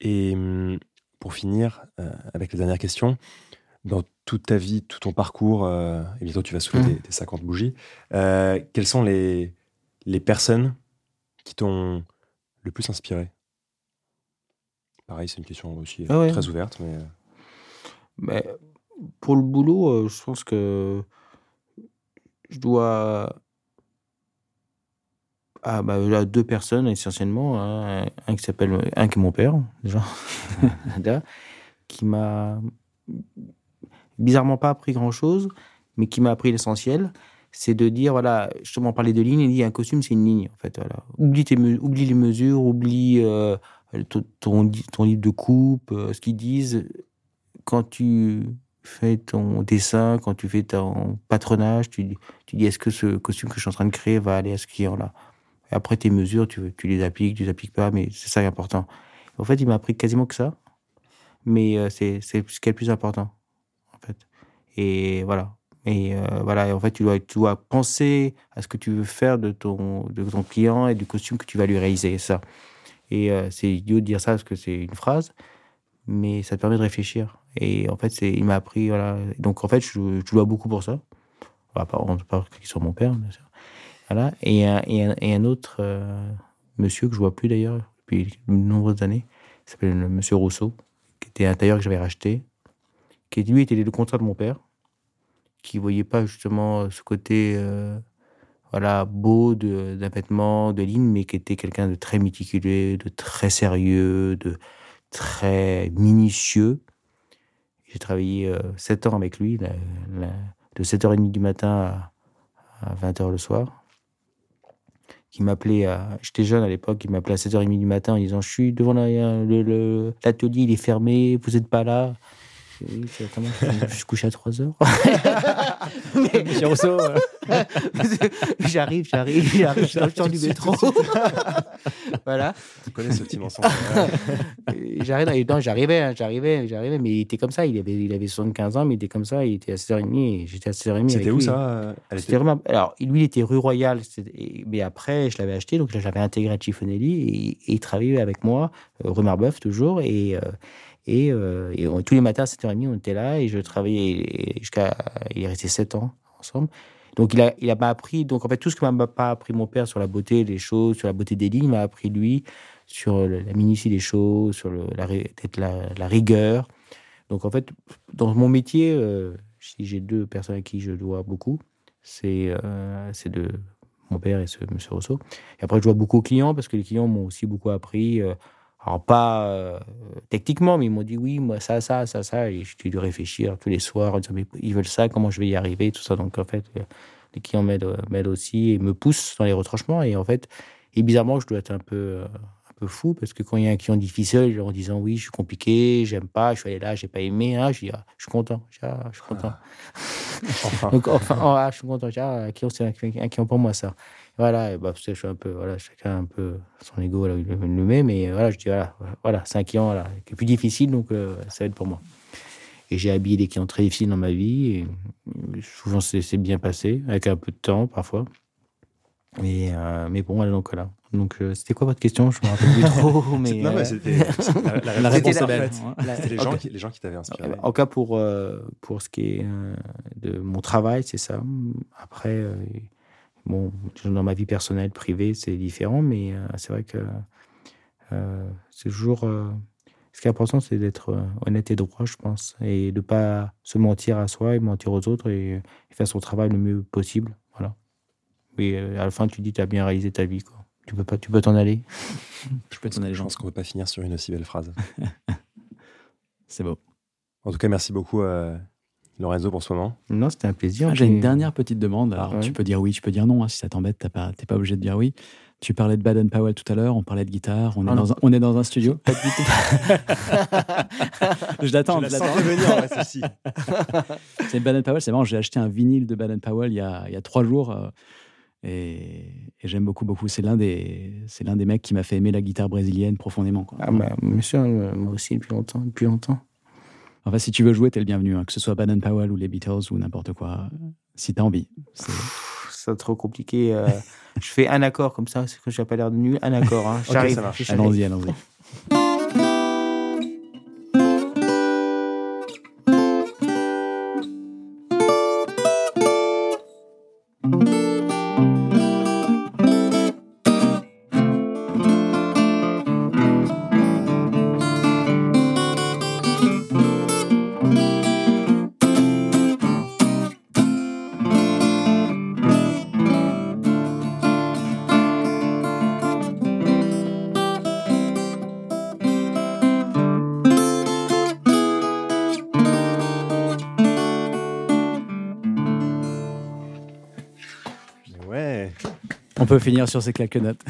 Et hum, pour finir, avec la dernière question, dans toute ta vie, tout ton parcours, et bientôt tu vas soulever mmh. tes, 50 bougies, quelles sont les, les personnes qui t'ont le plus inspiré Pareil, c'est une question aussi ah très ouverte, mais... mais... Pour le boulot, je pense que je dois ah, bah, à deux personnes essentiellement. Hein. Un qui s'appelle, un qui est mon père, déjà, (laughs) qui m'a bizarrement pas appris grand chose, mais qui m'a appris l'essentiel. C'est de dire, voilà, justement, parler de ligne, il dit un costume, c'est une ligne, en fait. Oublie, tes oublie les mesures, oublie euh, ton, ton, livre de coupe, euh, ce qu'ils disent quand tu fais ton dessin, quand tu fais ton patronage, tu, tu dis est-ce que ce costume que je suis en train de créer va aller à ce client-là? Après, tes mesures, tu, tu les appliques, tu les appliques pas, mais c'est ça qui est important. En fait, il m'a appris quasiment que ça, mais euh, c'est ce qui est le plus important, en fait. Et voilà. Et euh, voilà, et en fait, tu dois, tu dois penser à ce que tu veux faire de ton, de ton client et du costume que tu vas lui réaliser, ça. Et euh, c'est idiot de dire ça parce que c'est une phrase, mais ça te permet de réfléchir. Et en fait, il m'a appris, voilà. Donc en fait, je, je dois beaucoup pour ça. On va pas, pas sur mon père, bien sûr. Voilà. Et un, et un, autre euh, monsieur que je vois plus d'ailleurs depuis de nombreuses années, s'appelle le monsieur Rousseau, qui était un tailleur que j'avais racheté, qui lui était le contrat de mon père, qui voyait pas justement ce côté euh, voilà beau d'un vêtement, de ligne, mais qui était quelqu'un de très méticuleux, de très sérieux, de très minutieux. J'ai travaillé euh, 7 ans avec lui, la, la, de 7h30 du matin à, à 20h le soir. Qui m'appelait, à... j'étais jeune à l'époque, il m'appelait à 7h30 du matin en disant Je suis devant l'atelier, il est fermé, vous n'êtes pas là. Oui, comment Je suis couché à 3 heures. (laughs) Mais- Monsieur Rousseau, euh, (laughs) j'arrive, j'arrive, j'arrive, je suis dans le champ du métro. (laughs) voilà. Tu connais ce petit mensonge. J'arrivais, hein, j'arrivais, j'arrivais, mais il était comme ça. Il avait, il avait 75 ans, mais il était comme ça. Il était à 6h30 et j'étais à 6h30. avec C'était où lui. ça? Elle C'était était- vraiment. Alors, lui, il était rue Royale, mais après, je l'avais acheté, donc là, j'avais intégré à Chiffonelli et, et il travaillait avec moi, euh, rue Marbeuf toujours, et, euh, et, euh, tous les matins à 7h30, on était là, et je travaillais jusqu'à. Il est resté 7 ans ensemble. Donc, il a, il m'a appris, donc en fait, tout ce que m'a pas appris mon père sur la beauté des choses, sur la beauté des lignes, m'a appris lui sur la minutie des choses, sur le, la, la, la rigueur. Donc, en fait, dans mon métier, euh, si j'ai deux personnes à qui je dois beaucoup, c'est euh, de mon père et ce monsieur Rousseau. Et après, je vois beaucoup aux clients parce que les clients m'ont aussi beaucoup appris. euh, alors, pas euh, techniquement, mais ils m'ont dit oui, moi, ça, ça, ça, ça. Et j'ai dû réfléchir tous les soirs en disant, mais ils veulent ça, comment je vais y arriver, tout ça. Donc, en fait, euh, les clients m'aident euh, m'aident aussi et me poussent dans les retranchements. Et en fait, et bizarrement, je dois être un peu, un peu fou parce que quand il y a un client difficile, en disant oui, je suis compliqué, j'aime pas, je suis allé là, j'ai pas aimé, hein, je dis, ah, je suis content, je ah, suis content. Enfin. Donc, enfin, je suis content. Ah, un client, c'est un, client pour moi, ça. Voilà, et bah, je suis un peu, voilà, chacun un peu son ego là le le met, mais voilà, je dis, voilà, voilà c'est un client qui est plus difficile, donc euh, ça va être pour moi. Et j'ai habillé des clients très difficiles dans ma vie, et souvent c'est bien passé, avec un peu de temps parfois. Mais, euh, mais bon, voilà, donc voilà. Donc, euh, c'était quoi votre question? Je me rappelle plus trop, (laughs) mais. Non, mais euh, c'était la, (laughs) réponse. Ouais. la- C'était les gens qui, les gens qui t'avaient inspiré. Euh, En cas pour, euh, pour ce qui est euh, de mon travail, c'est ça. Après, bon, dans ma vie personnelle, privée, c'est différent, mais c'est vrai que c'est toujours. ce qui est important, c'est d'être honnête et droit, je pense, et de ne pas se mentir à soi et mentir aux autres et, et faire son travail le mieux possible. Voilà. Mais à la fin, tu dis, tu as bien réalisé ta vie. Quoi. Tu peux pas, tu peux t'en aller. (laughs) Je peux t'en aller, Je Jean. pense qu'on ne peut pas finir sur une aussi belle phrase. (laughs) C'est beau. En tout cas, merci beaucoup, euh, Lorenzo, pour ce moment. Non, c'était un plaisir. Ah, J'ai une dernière petite demande. Alors, Ouais. tu peux dire oui, tu peux dire non. hein, si ça t'embête, t'as pas, t'es pas obligé de dire oui. Tu parlais de Baden Powell tout à l'heure. On parlait de guitare. On, est, Ah dans un, on est dans un studio. Pas du tout. (laughs) je l'attends. Je je la l'attends. C'est Baden Powell. C'est marrant. J'ai acheté un vinyle de Baden Powell il y a, il y a trois jours. euh, et, et j'aime beaucoup, beaucoup. C'est l'un des, c'est l'un des mecs qui m'a fait aimer la guitare brésilienne profondément. Quoi. Ah, bah, monsieur, euh, moi aussi, depuis longtemps. Depuis longtemps. Enfin, si tu veux jouer, t'es le bienvenu. hein, que ce soit Baden Powell ou les Beatles ou n'importe quoi. Si t'as envie. C'est- trop compliqué. euh, (laughs) je fais un accord comme ça, c'est que j'ai pas l'air de nul. Un accord. Hein. (laughs) J'arrive. j'arrive. Allons-y, allons-y. Peut finir sur ces quelques notes.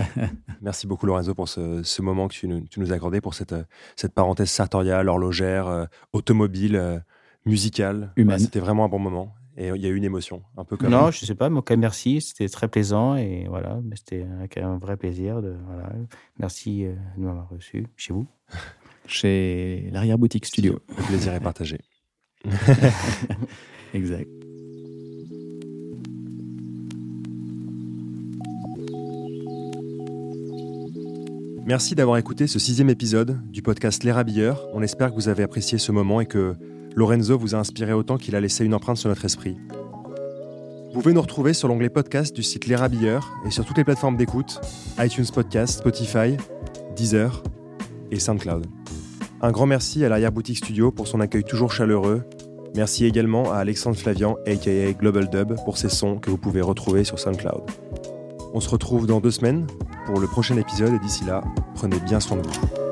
(laughs) Merci beaucoup Lorenzo pour ce, moment que tu nous, as accordé, pour cette, cette parenthèse sartoriale, horlogère, euh, automobile, euh, musicale. Humaine. C'était vraiment un bon moment. Et il y a eu une émotion, un peu comme. Non, je sais pas, mais ok, merci. C'était très plaisant et voilà, c'était un, vrai plaisir. De, Merci euh, de m'avoir reçu chez vous. (laughs) Chez l'arrière-boutique studio. Le plaisir est partagé. (laughs) exact. Merci d'avoir écouté ce sixième épisode du podcast Les Rabilleurs. On espère que vous avez apprécié ce moment et que Lorenzo vous a inspiré autant qu'il a laissé une empreinte sur notre esprit. Vous pouvez nous retrouver sur l'onglet podcast du site Les Rabilleurs et sur toutes les plateformes d'écoute iTunes Podcast, Spotify, Deezer et SoundCloud. Un grand merci à l'arrière-boutique studio pour son accueil toujours chaleureux. Merci également à Alexandre Flavian, aka Global Dub, pour ses sons que vous pouvez retrouver sur SoundCloud. On se retrouve dans deux semaines pour le prochain épisode et d'ici là, prenez bien soin de vous.